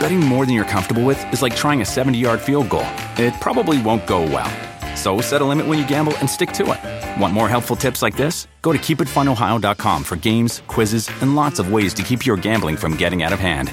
Betting more than you're comfortable with is like trying a 70 yard field goal. It probably won't go well. So set a limit when you gamble and stick to it. Want more helpful tips like this? Go to keepitfunohio.com for games, quizzes, and lots of ways to keep your gambling from getting out of hand.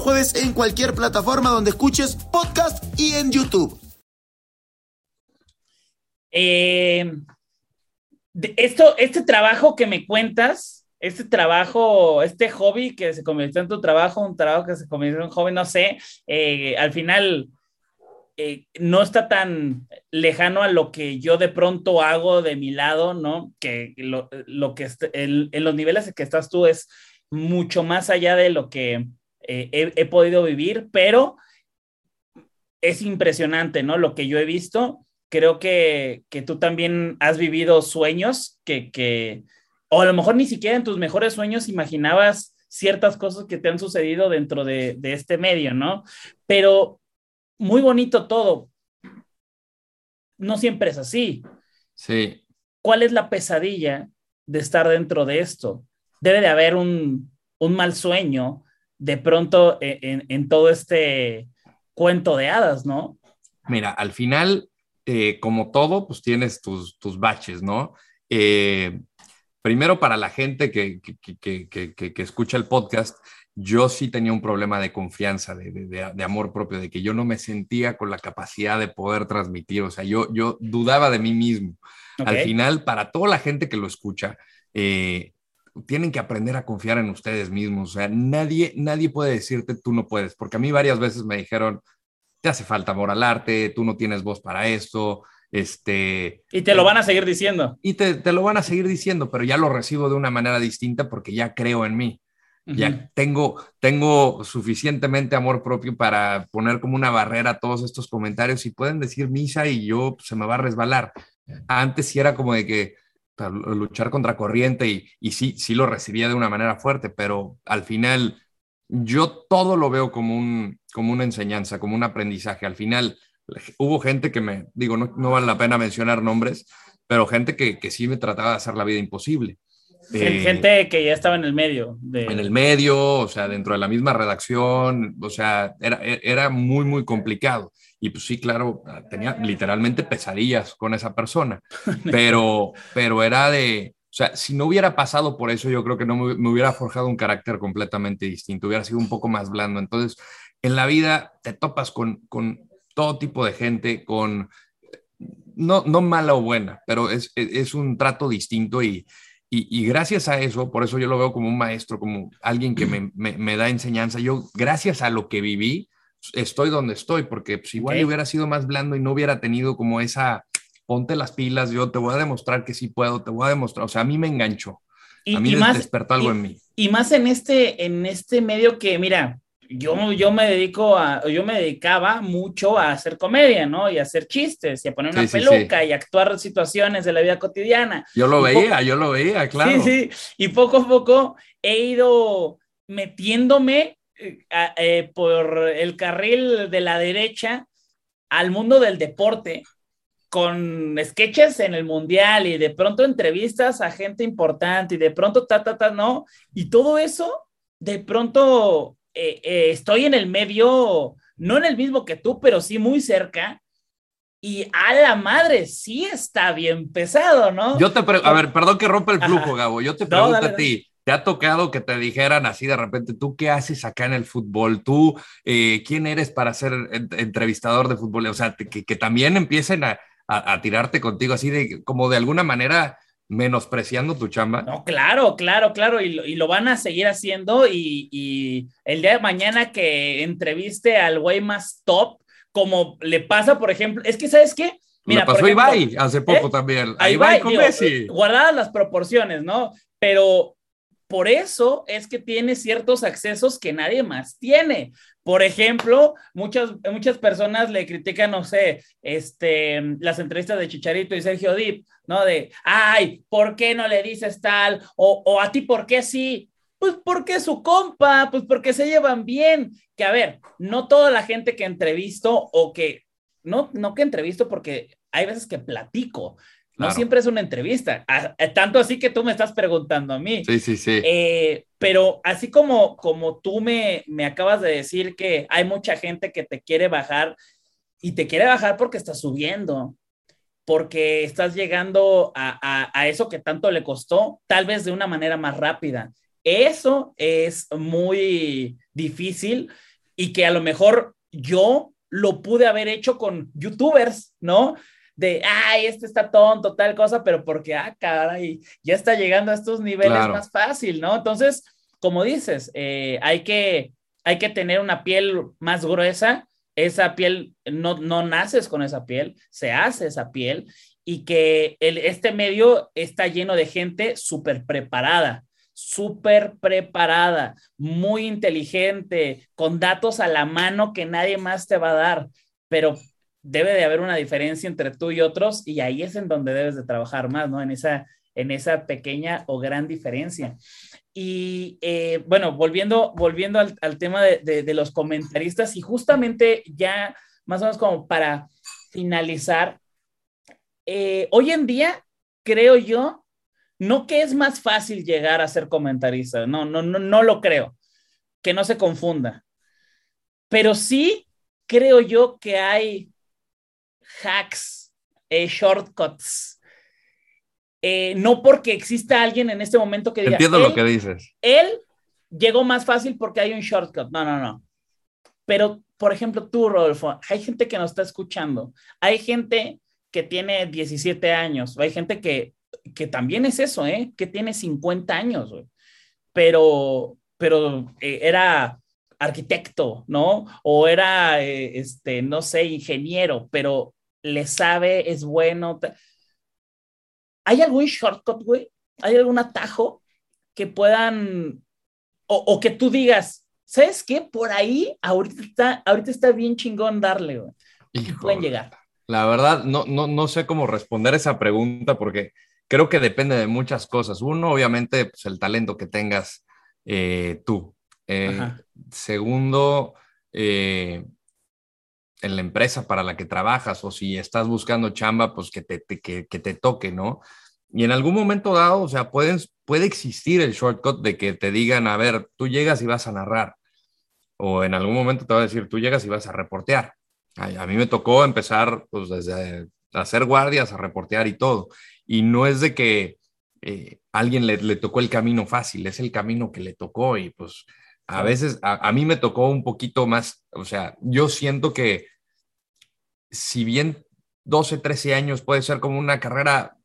jueves en cualquier plataforma donde escuches podcast y en YouTube. Eh, esto, este trabajo que me cuentas, este trabajo, este hobby que se convirtió en tu trabajo, un trabajo que se convirtió en hobby, no sé, eh, al final eh, no está tan lejano a lo que yo de pronto hago de mi lado, ¿no? Que lo, que en los niveles que estás tú es mucho más allá de lo que eh, he, he, podido vivir, pero es impresionante, ¿no? Lo que yo he visto. Creo que, que tú también has vivido sueños que, que, o a lo mejor ni siquiera en tus mejores sueños imaginabas ciertas cosas que te han sucedido dentro de, de este medio, ¿no? Pero muy bonito todo. No siempre es así. Sí. ¿Cuál es la pesadilla de estar dentro de esto? Debe de haber un, un mal sueño, de pronto en, en, todo este cuento de hadas, ¿no? Mira, al final, eh, como todo, pues tienes tus, tus baches, ¿no? Eh, primero, para la gente que, que, que, que, escucha el podcast, yo sí tenía un problema de confianza, de, de, de, amor propio, de que yo no me sentía con la capacidad de poder transmitir, o sea, yo, yo dudaba de mí mismo. Okay. Al final, para toda la gente que lo escucha, eh, tienen que aprender a confiar en ustedes mismos. O sea, nadie, nadie puede decirte tú no puedes, porque a mí varias veces me dijeron, te hace falta amor al arte, tú no tienes voz para esto, este... Y te lo van a seguir diciendo. Y te, te lo van a seguir diciendo, pero ya lo recibo de una manera distinta porque ya creo en mí. Uh -huh. Ya tengo, tengo suficientemente amor propio para poner como una barrera a todos estos comentarios y pueden decir misa y yo pues, se me va a resbalar. Antes sí era como de que, luchar contra corriente y, y sí, sí lo recibía de una manera fuerte, pero al final yo todo lo veo como, un, como una enseñanza, como un aprendizaje. Al final hubo gente que me, digo, no, no vale la pena mencionar nombres, pero gente que, que, sí me trataba de hacer la vida imposible. Gente eh, que ya estaba en el medio. De... En el medio, o sea, dentro de la misma redacción, o sea, era, era muy, muy complicado. Y pues sí, claro, tenía literalmente pesadillas con esa persona, pero, pero era de, o sea, si no hubiera pasado por eso, yo creo que no me, hubiera forjado un carácter completamente distinto, hubiera sido un poco más blando. Entonces, en la vida te topas con, con todo tipo de gente, con, no, no mala o buena, pero es, es un trato distinto y, y, gracias a eso, por eso yo lo veo como un maestro, como alguien que me, me da enseñanza. Yo, gracias a lo que viví, estoy donde estoy, porque pues, igual okay. hubiera sido más blando y no hubiera tenido como esa, ponte las pilas, yo te voy a demostrar que sí puedo, te voy a demostrar, o sea, a mí me enganchó. Y, a mí más, despertó algo en mí. Y más en este, en este medio que, mira, yo, yo me dedico a, yo me dedicaba mucho a hacer comedia, ¿no? Y a hacer chistes y a poner una peluca y actuar situaciones de la vida cotidiana. Yo lo veía, yo lo veía, claro. Sí, sí. Y poco a poco he ido metiéndome eh, por el carril de la derecha al mundo del deporte con sketches en el mundial y de pronto entrevistas a gente importante y de pronto ta, ta, ta, no. Y todo eso, de pronto eh, eh, estoy en el medio, no en el mismo que tú, pero sí muy cerca. Y a la madre, sí está bien pesado, ¿no? Yo te a ver, perdón que rompa el flujo, Gabo. Yo te pregunto a ti, ¿te ha tocado que te dijeran así de repente, tú qué haces acá en el fútbol? ¿Tú eh, quién eres para ser entrevistador de fútbol? O sea, que, que también empiecen a, a, a, tirarte contigo así de, como de alguna manera menospreciando tu chamba. No, claro, claro, claro, y lo, van a seguir haciendo y, el día de mañana que entreviste al güey más top, como le pasa, por ejemplo, es que, ¿sabes qué? Mira, pasó Ibai hace poco ¿eh? también. Ahí Ibai con Messi. Guardadas las proporciones, ¿no? Pero por eso es que tiene ciertos accesos que nadie más tiene. Por ejemplo, muchas, muchas personas le critican, no sé, este, las entrevistas de Chicharito y Sergio Dip, ¿no? De, ay, ¿por qué no le dices tal? O, a ti, ¿por qué sí? Pues porque su compa, pues porque se llevan bien. Que a ver, no toda la gente que entrevisto o que, no, no que entrevisto porque hay veces que platico, no siempre es una entrevista, tanto así que tú me estás preguntando a mí. Sí, sí, sí. Eh, pero así como, como tú me, me acabas de decir que hay mucha gente que te quiere bajar y te quiere bajar porque estás subiendo, porque estás llegando a, a, eso que tanto le costó, tal vez de una manera más rápida. Eso es muy difícil y que a lo mejor yo lo pude haber hecho con youtubers, ¿no? De, ay, este está tonto, tal cosa, pero porque, ah, caray, ya está llegando a estos niveles más fácil, ¿no? Entonces, como dices, eh, hay, que, hay que tener una piel más gruesa, esa piel, no, no naces con esa piel, se hace esa piel, y que el, este medio está lleno de gente súper preparada, súper preparada, muy inteligente, con datos a la mano que nadie más te va a dar, pero debe de haber una diferencia entre tú y otros y ahí es en donde debes de trabajar más, ¿no? En esa, en esa pequeña o gran diferencia. Y eh, bueno, volviendo, volviendo al, tema de, los comentaristas y justamente ya más o menos como para finalizar, eh, hoy en día creo yo, no que es más fácil llegar a ser comentarista, no, no, no, no lo creo, que no se confunda, pero sí creo yo que hay hacks, eh, shortcuts. Eh, no porque exista alguien en este momento que diga. Entiendo lo que dices. Él llegó más fácil porque hay un shortcut. No, no, no. Pero, por ejemplo, tú, Rodolfo, hay gente que nos está escuchando. Hay gente que tiene 17 años. hay gente que, que también es eso, ¿eh? Que tiene 50 años, Pero, pero eh, era arquitecto, ¿no? O era, este, no sé, ingeniero, pero le sabe, es bueno. ¿Hay algún shortcut, güey? ¿Hay algún atajo que puedan, o, que tú digas, ¿sabes qué? Por ahí ahorita está, ahorita está bien chingón darle, güey. pueden llegar. La verdad, no, no, no sé cómo responder esa pregunta porque creo que depende de muchas cosas. Uno, obviamente, pues el talento que tengas eh, tú. Eh, segundo, eh, en la empresa para la que trabajas o si estás buscando chamba, pues que te, que, te toque, ¿no? Y en algún momento dado, o sea, pueden, puede existir el shortcut de que te digan, a ver, tú llegas y vas a narrar. O en algún momento te va a decir, tú llegas y vas a reportear. a mí me tocó empezar, pues, desde hacer guardias, a reportear y todo. Y no es de que eh, alguien le, le, tocó el camino fácil, es el camino que le tocó y pues a veces, a, mí me tocó un poquito más, o sea, yo siento que si bien 12, 13 años puede ser como una carrera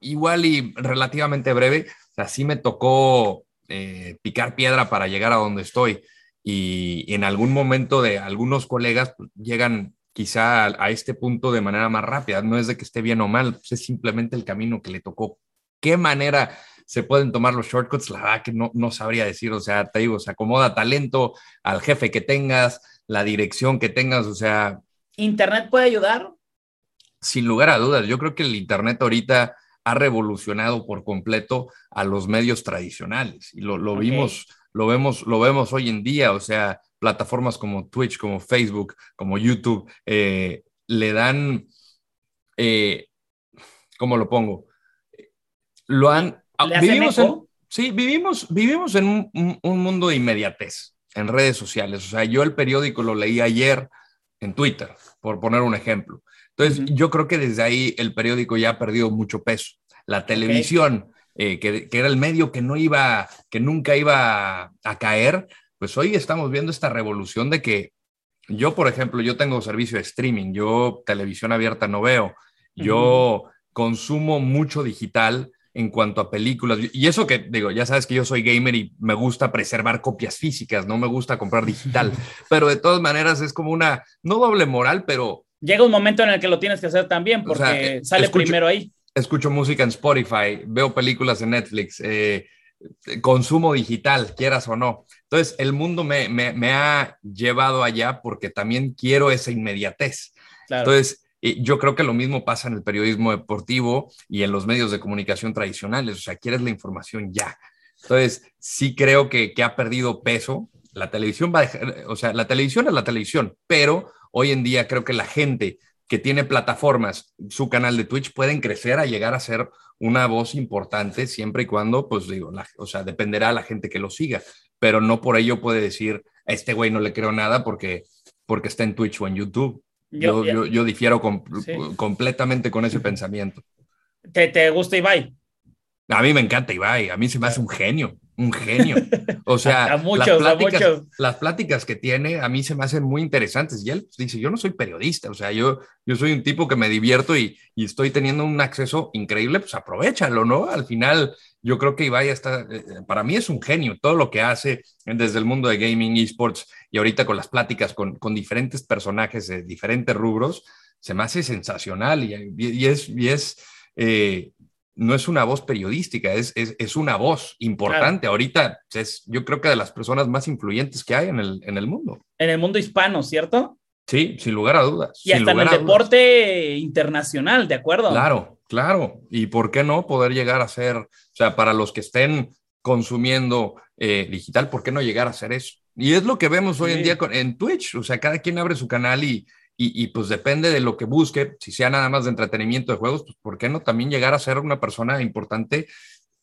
igual y relativamente breve, o sea, sí me tocó eh, picar piedra para llegar a donde estoy. Y, en algún momento de algunos colegas pues, llegan quizá a, este punto de manera más rápida. No es de que esté bien o mal, pues, es simplemente el camino que le tocó. ¿Qué manera se pueden tomar los shortcuts, la verdad que no, no sabría decir, o sea, te digo, se acomoda talento al jefe que tengas, la dirección que tengas, o sea... ¿Internet puede ayudar? Sin lugar a dudas, yo creo que el Internet ahorita ha revolucionado por completo a los medios tradicionales y lo, vimos, lo vemos, lo vemos hoy en día, o sea, plataformas como Twitch, como Facebook, como YouTube, eh, le dan, eh, ¿cómo lo pongo? Lo han... Vivimos en, sí, vivimos, vivimos en un, un, mundo de inmediatez en redes sociales. O sea, yo el periódico lo leí ayer en Twitter, por poner un ejemplo. Entonces, yo creo que desde ahí el periódico ya ha perdido mucho peso. La televisión, eh, que, que, era el medio que no iba, que nunca iba a caer, pues hoy estamos viendo esta revolución de que yo, por ejemplo, yo tengo servicio de streaming, yo televisión abierta no veo, yo consumo mucho digital en cuanto a películas. Y eso que digo, ya sabes que yo soy gamer y me gusta preservar copias físicas, no me gusta comprar digital, pero de todas maneras es como una, no doble moral, pero... Llega un momento en el que lo tienes que hacer también porque eh, sale primero ahí. Escucho música en Spotify, veo películas en Netflix, eh, consumo digital, quieras o no. Entonces, el mundo me, me, ha llevado allá porque también quiero esa inmediatez. Entonces, yo creo que lo mismo pasa en el periodismo deportivo y en los medios de comunicación tradicionales. O sea, quieres la información ya. Entonces, sí creo que, que ha perdido peso. La televisión va a dejar, o sea, la televisión es la televisión, pero hoy en día creo que la gente que tiene plataformas, su canal de Twitch, pueden crecer a llegar a ser una voz importante siempre y cuando, pues digo, o sea, dependerá a la gente que lo siga, pero no por ello puede decir, a este güey no le creo nada porque, porque está en Twitch o en YouTube. Yo, yo, difiero completamente con ese pensamiento. ¿Te, ¿Te gusta Ibai? A mí me encanta Ibai, a mí se me hace un genio un genio. O sea, muchos, las, pláticas, muchos. las pláticas que tiene a mí se me hacen muy interesantes. Y él dice, yo no soy periodista, o sea, yo, yo soy un tipo que me divierto y, y estoy teniendo un acceso increíble, pues aprovechalo, ¿no? Al final, yo creo que Ibai está, eh, para mí es un genio, todo lo que hace desde el mundo de gaming, esports y ahorita con las pláticas con, con diferentes personajes de diferentes rubros, se me hace sensacional y, y es... Y es eh, no es una voz periodística, es, es, una voz importante. Ahorita es, yo creo que de las personas más influyentes que hay en el, en el mundo. En el mundo hispano, ¿cierto? Sí, sin lugar a dudas. Y hasta en el deporte internacional, ¿de acuerdo? Claro, claro. ¿Y por qué no poder llegar a ser, o sea, para los que estén consumiendo eh, digital, ¿por qué no llegar a hacer eso? Y es lo que vemos hoy en día con, en Twitch, o sea, cada quien abre su canal y, y, pues depende de lo que busque, si sea nada más de entretenimiento de juegos, pues ¿por qué no también llegar a ser una persona importante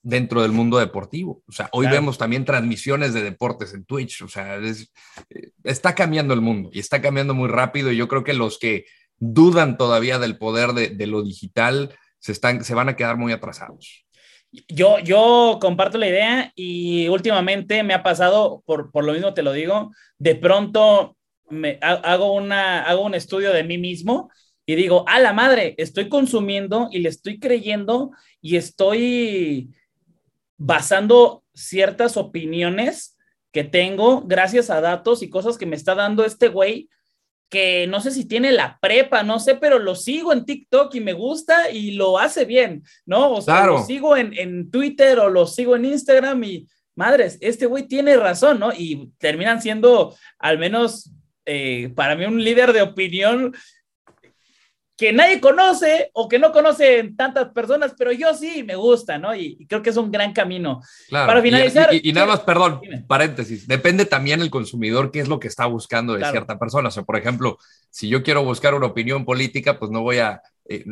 dentro del mundo deportivo? O sea, hoy vemos también transmisiones de deportes en Twitch, o sea, eh, está cambiando el mundo y está cambiando muy rápido y yo creo que los que dudan todavía del poder de, lo digital se, están, se van a quedar muy atrasados. Yo, yo comparto la idea y últimamente me ha pasado, por, por lo mismo te lo digo, de pronto me hago, una, hago un estudio de mí mismo y digo, a la madre, estoy consumiendo y le estoy creyendo y estoy basando ciertas opiniones que tengo gracias a datos y cosas que me está dando este güey que no sé si tiene la prepa, no sé, pero lo sigo en TikTok y me gusta y lo hace bien, ¿no? O sea, lo sigo en, en Twitter o lo sigo en Instagram y madres, este güey tiene razón, ¿no? Y terminan siendo al menos eh, para mí un líder de opinión que nadie conoce o que no conocen tantas personas, pero yo sí me gusta, ¿no? Y, creo que es un gran camino. Para finalizar. Y, nada más, perdón, paréntesis, depende también el consumidor qué es lo que está buscando de cierta persona. O sea, por ejemplo, si yo quiero buscar una opinión política, pues no voy a. Eh,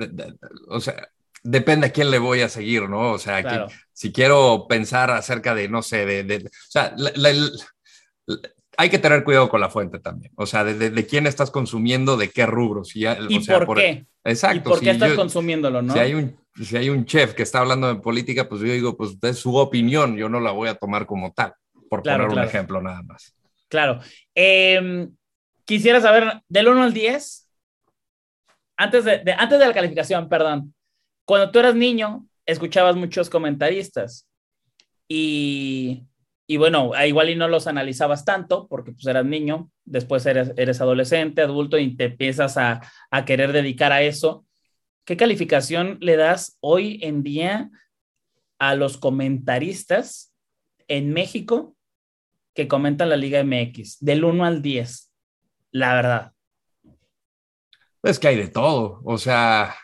o sea, depende a quién le voy a seguir, ¿no? O sea, si quiero pensar acerca de, no sé, de. o sea, la, hay que tener cuidado con la fuente también. O sea, de, quién estás consumiendo, de qué rubros. ¿Y por qué? Exacto. ¿Y por qué estás consumiéndolo, no? Si hay, un, si hay un chef que está hablando de política, pues yo digo, pues es su opinión, yo no la voy a tomar como tal, por poner un ejemplo nada más. Claro. Em, quisiera saber, del 1 al 10, antes de, antes de la calificación, perdón, cuando tú eras niño, escuchabas muchos comentaristas y y bueno, igual y no los analizabas tanto porque pues eras niño, después eres, eres adolescente, adulto y te empiezas a, a querer dedicar a eso. ¿Qué calificación le das hoy en día a los comentaristas en México que comentan la Liga MX, del 1 al 10, la verdad. Es que hay de todo, o sea,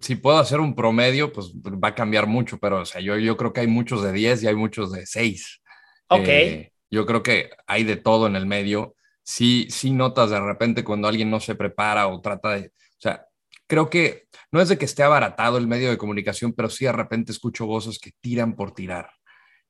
si puedo hacer un promedio, pues va a cambiar mucho, pero o sea, yo, yo creo que hay muchos de 10 y hay muchos de 6. Ok. Eh, yo creo que hay de todo en el medio. Sí, sí notas de repente cuando alguien no se prepara o trata de, o sea, creo que no es de que esté abaratado el medio de comunicación, pero sí de repente escucho voces que tiran por tirar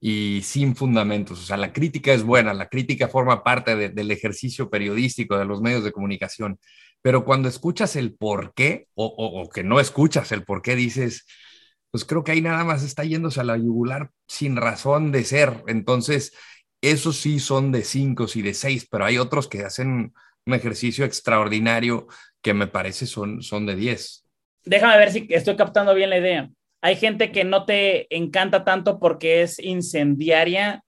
y sin fundamentos. O sea, la crítica es buena, la crítica forma parte del ejercicio periodístico de los medios de comunicación, pero cuando escuchas el por qué o, o, que no escuchas el por qué, dices, pues creo que ahí nada más está yéndose a la yugular sin razón de ser. Entonces, esos sí son de cinco y de seis, pero hay otros que hacen un ejercicio extraordinario que me parece son, son de 10. Déjame ver si estoy captando bien la idea. Hay gente que no te encanta tanto porque es incendiaria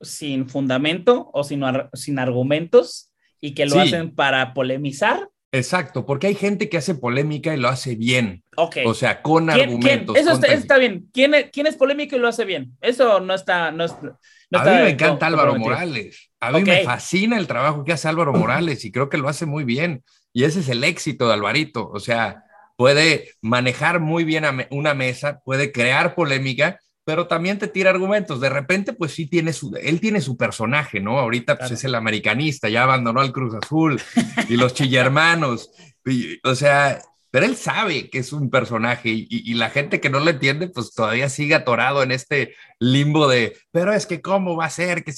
sin fundamento o sin, sin argumentos y que lo hacen para polemizar. Exacto, porque hay gente que hace polémica y lo hace bien. O sea, con argumentos. Eso está, bien. ¿Quién es, ¿Quién es polémico y lo hace bien? Eso no está. No, a mí me encanta Álvaro Morales. A mí me fascina el trabajo que hace Álvaro Morales y creo que lo hace muy bien. Y ese es el éxito de Alvarito. O sea, puede manejar muy bien una mesa, puede crear polémica, pero también te tira argumentos. De repente, pues sí tiene su, él tiene su personaje, ¿no? Ahorita pues, es el americanista, ya abandonó al Cruz Azul y los chillermanos. o sea, pero él sabe que es un personaje y, la gente que no lo entiende, pues todavía sigue atorado en este limbo de, pero es que cómo va a ser que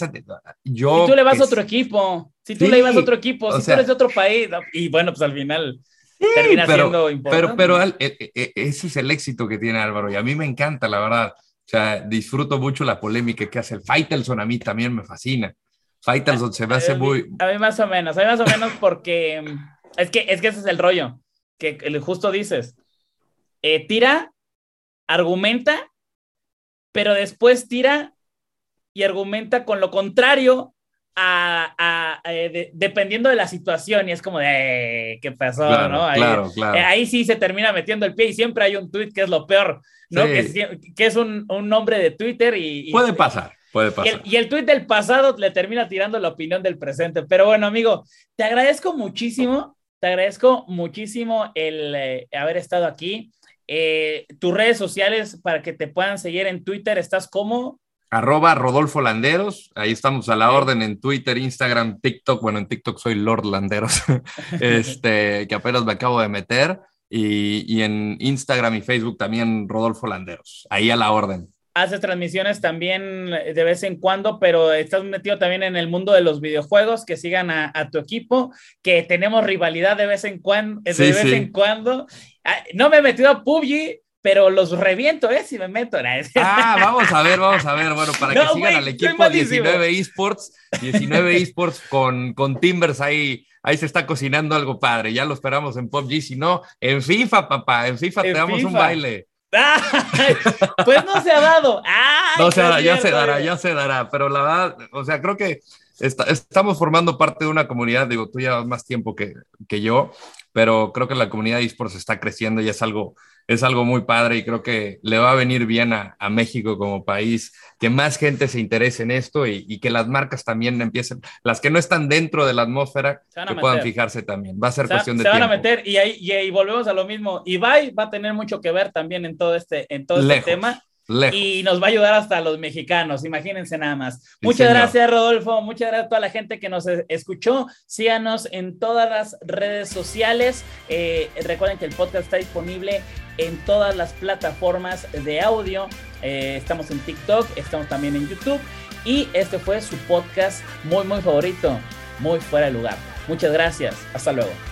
yo... Si tú le vas a otro equipo, si tú le ibas a otro equipo, si tú eres de otro país, y bueno, pues al final termina siendo importante. Pero, pero e, e, e, ese es el éxito que tiene Álvaro y a mí me encanta, la verdad. Sea, disfruto mucho la polémica que hace el Faitelson, a mí también me fascina. Faitelson se me hace muy... A mí más o menos, a mí más o menos porque es que, es que ese es el rollo que justo dices, eh, tira, argumenta, pero después tira y argumenta con lo contrario a, eh, dependiendo de la situación y es como de ¿qué pasó? ¿no? Ahí, claro, claro. Eh, ahí, sí se termina metiendo el pie y siempre hay un tweet que es lo peor, ¿no? Que, es un, nombre de Twitter y... puede pasar. Puede pasar. Y el, y tweet del pasado le termina tirando la opinión del presente. Pero bueno, amigo, te agradezco muchísimo te agradezco muchísimo el eh, haber estado aquí. Eh, tus redes sociales para que te puedan seguir en Twitter, ¿estás como? Arroba Rodolfo Landeros, ahí estamos a la orden en Twitter, Instagram, TikTok, bueno, en TikTok soy Lord Landeros, este, que apenas me acabo de meter, y, y en Instagram y Facebook también Rodolfo Landeros, ahí a la orden. Haces transmisiones también de vez en cuando, pero estás metido también en el mundo de los videojuegos, que sigan a, tu equipo, que tenemos rivalidad de vez en cuando, de vez en cuando. Ah, no me he metido a PUBG, pero los reviento, ¿eh? Si me meto. Ah, vamos a ver, vamos a ver. Bueno, para que sigan al equipo 19 eSports, 19 eSports con, con Timbers ahí. Ahí se está cocinando algo padre. Ya lo esperamos en PUBG. Si no, en FIFA, papá. En FIFA te damos un baile. pues no se ha dado. no se dará, ya se dará, ya se dará. Pero la verdad, o sea, creo que estamos formando parte de una comunidad. Digo, tú llevas más tiempo que, que yo, pero creo que la comunidad de esports está creciendo y es algo, es algo muy padre y creo que le va a venir bien a, México como país, que más gente se interese en esto y, que las marcas también empiecen, las que no están dentro de la atmósfera, que puedan fijarse también. Va a ser cuestión de tiempo. Se van a meter y ahí, y volvemos a lo mismo. Ibai va a tener mucho que ver también en todo este, en todo este tema y nos va a ayudar hasta los mexicanos, imagínense nada más. muchas gracias, Rodolfo. Muchas gracias a toda la gente que nos escuchó. Síganos en todas las redes sociales. Eh, recuerden que el podcast está disponible en todas las plataformas de audio. Eh, estamos en TikTok, estamos también en YouTube. Y este fue su podcast muy, muy favorito, muy fuera de lugar. Muchas gracias. Hasta luego.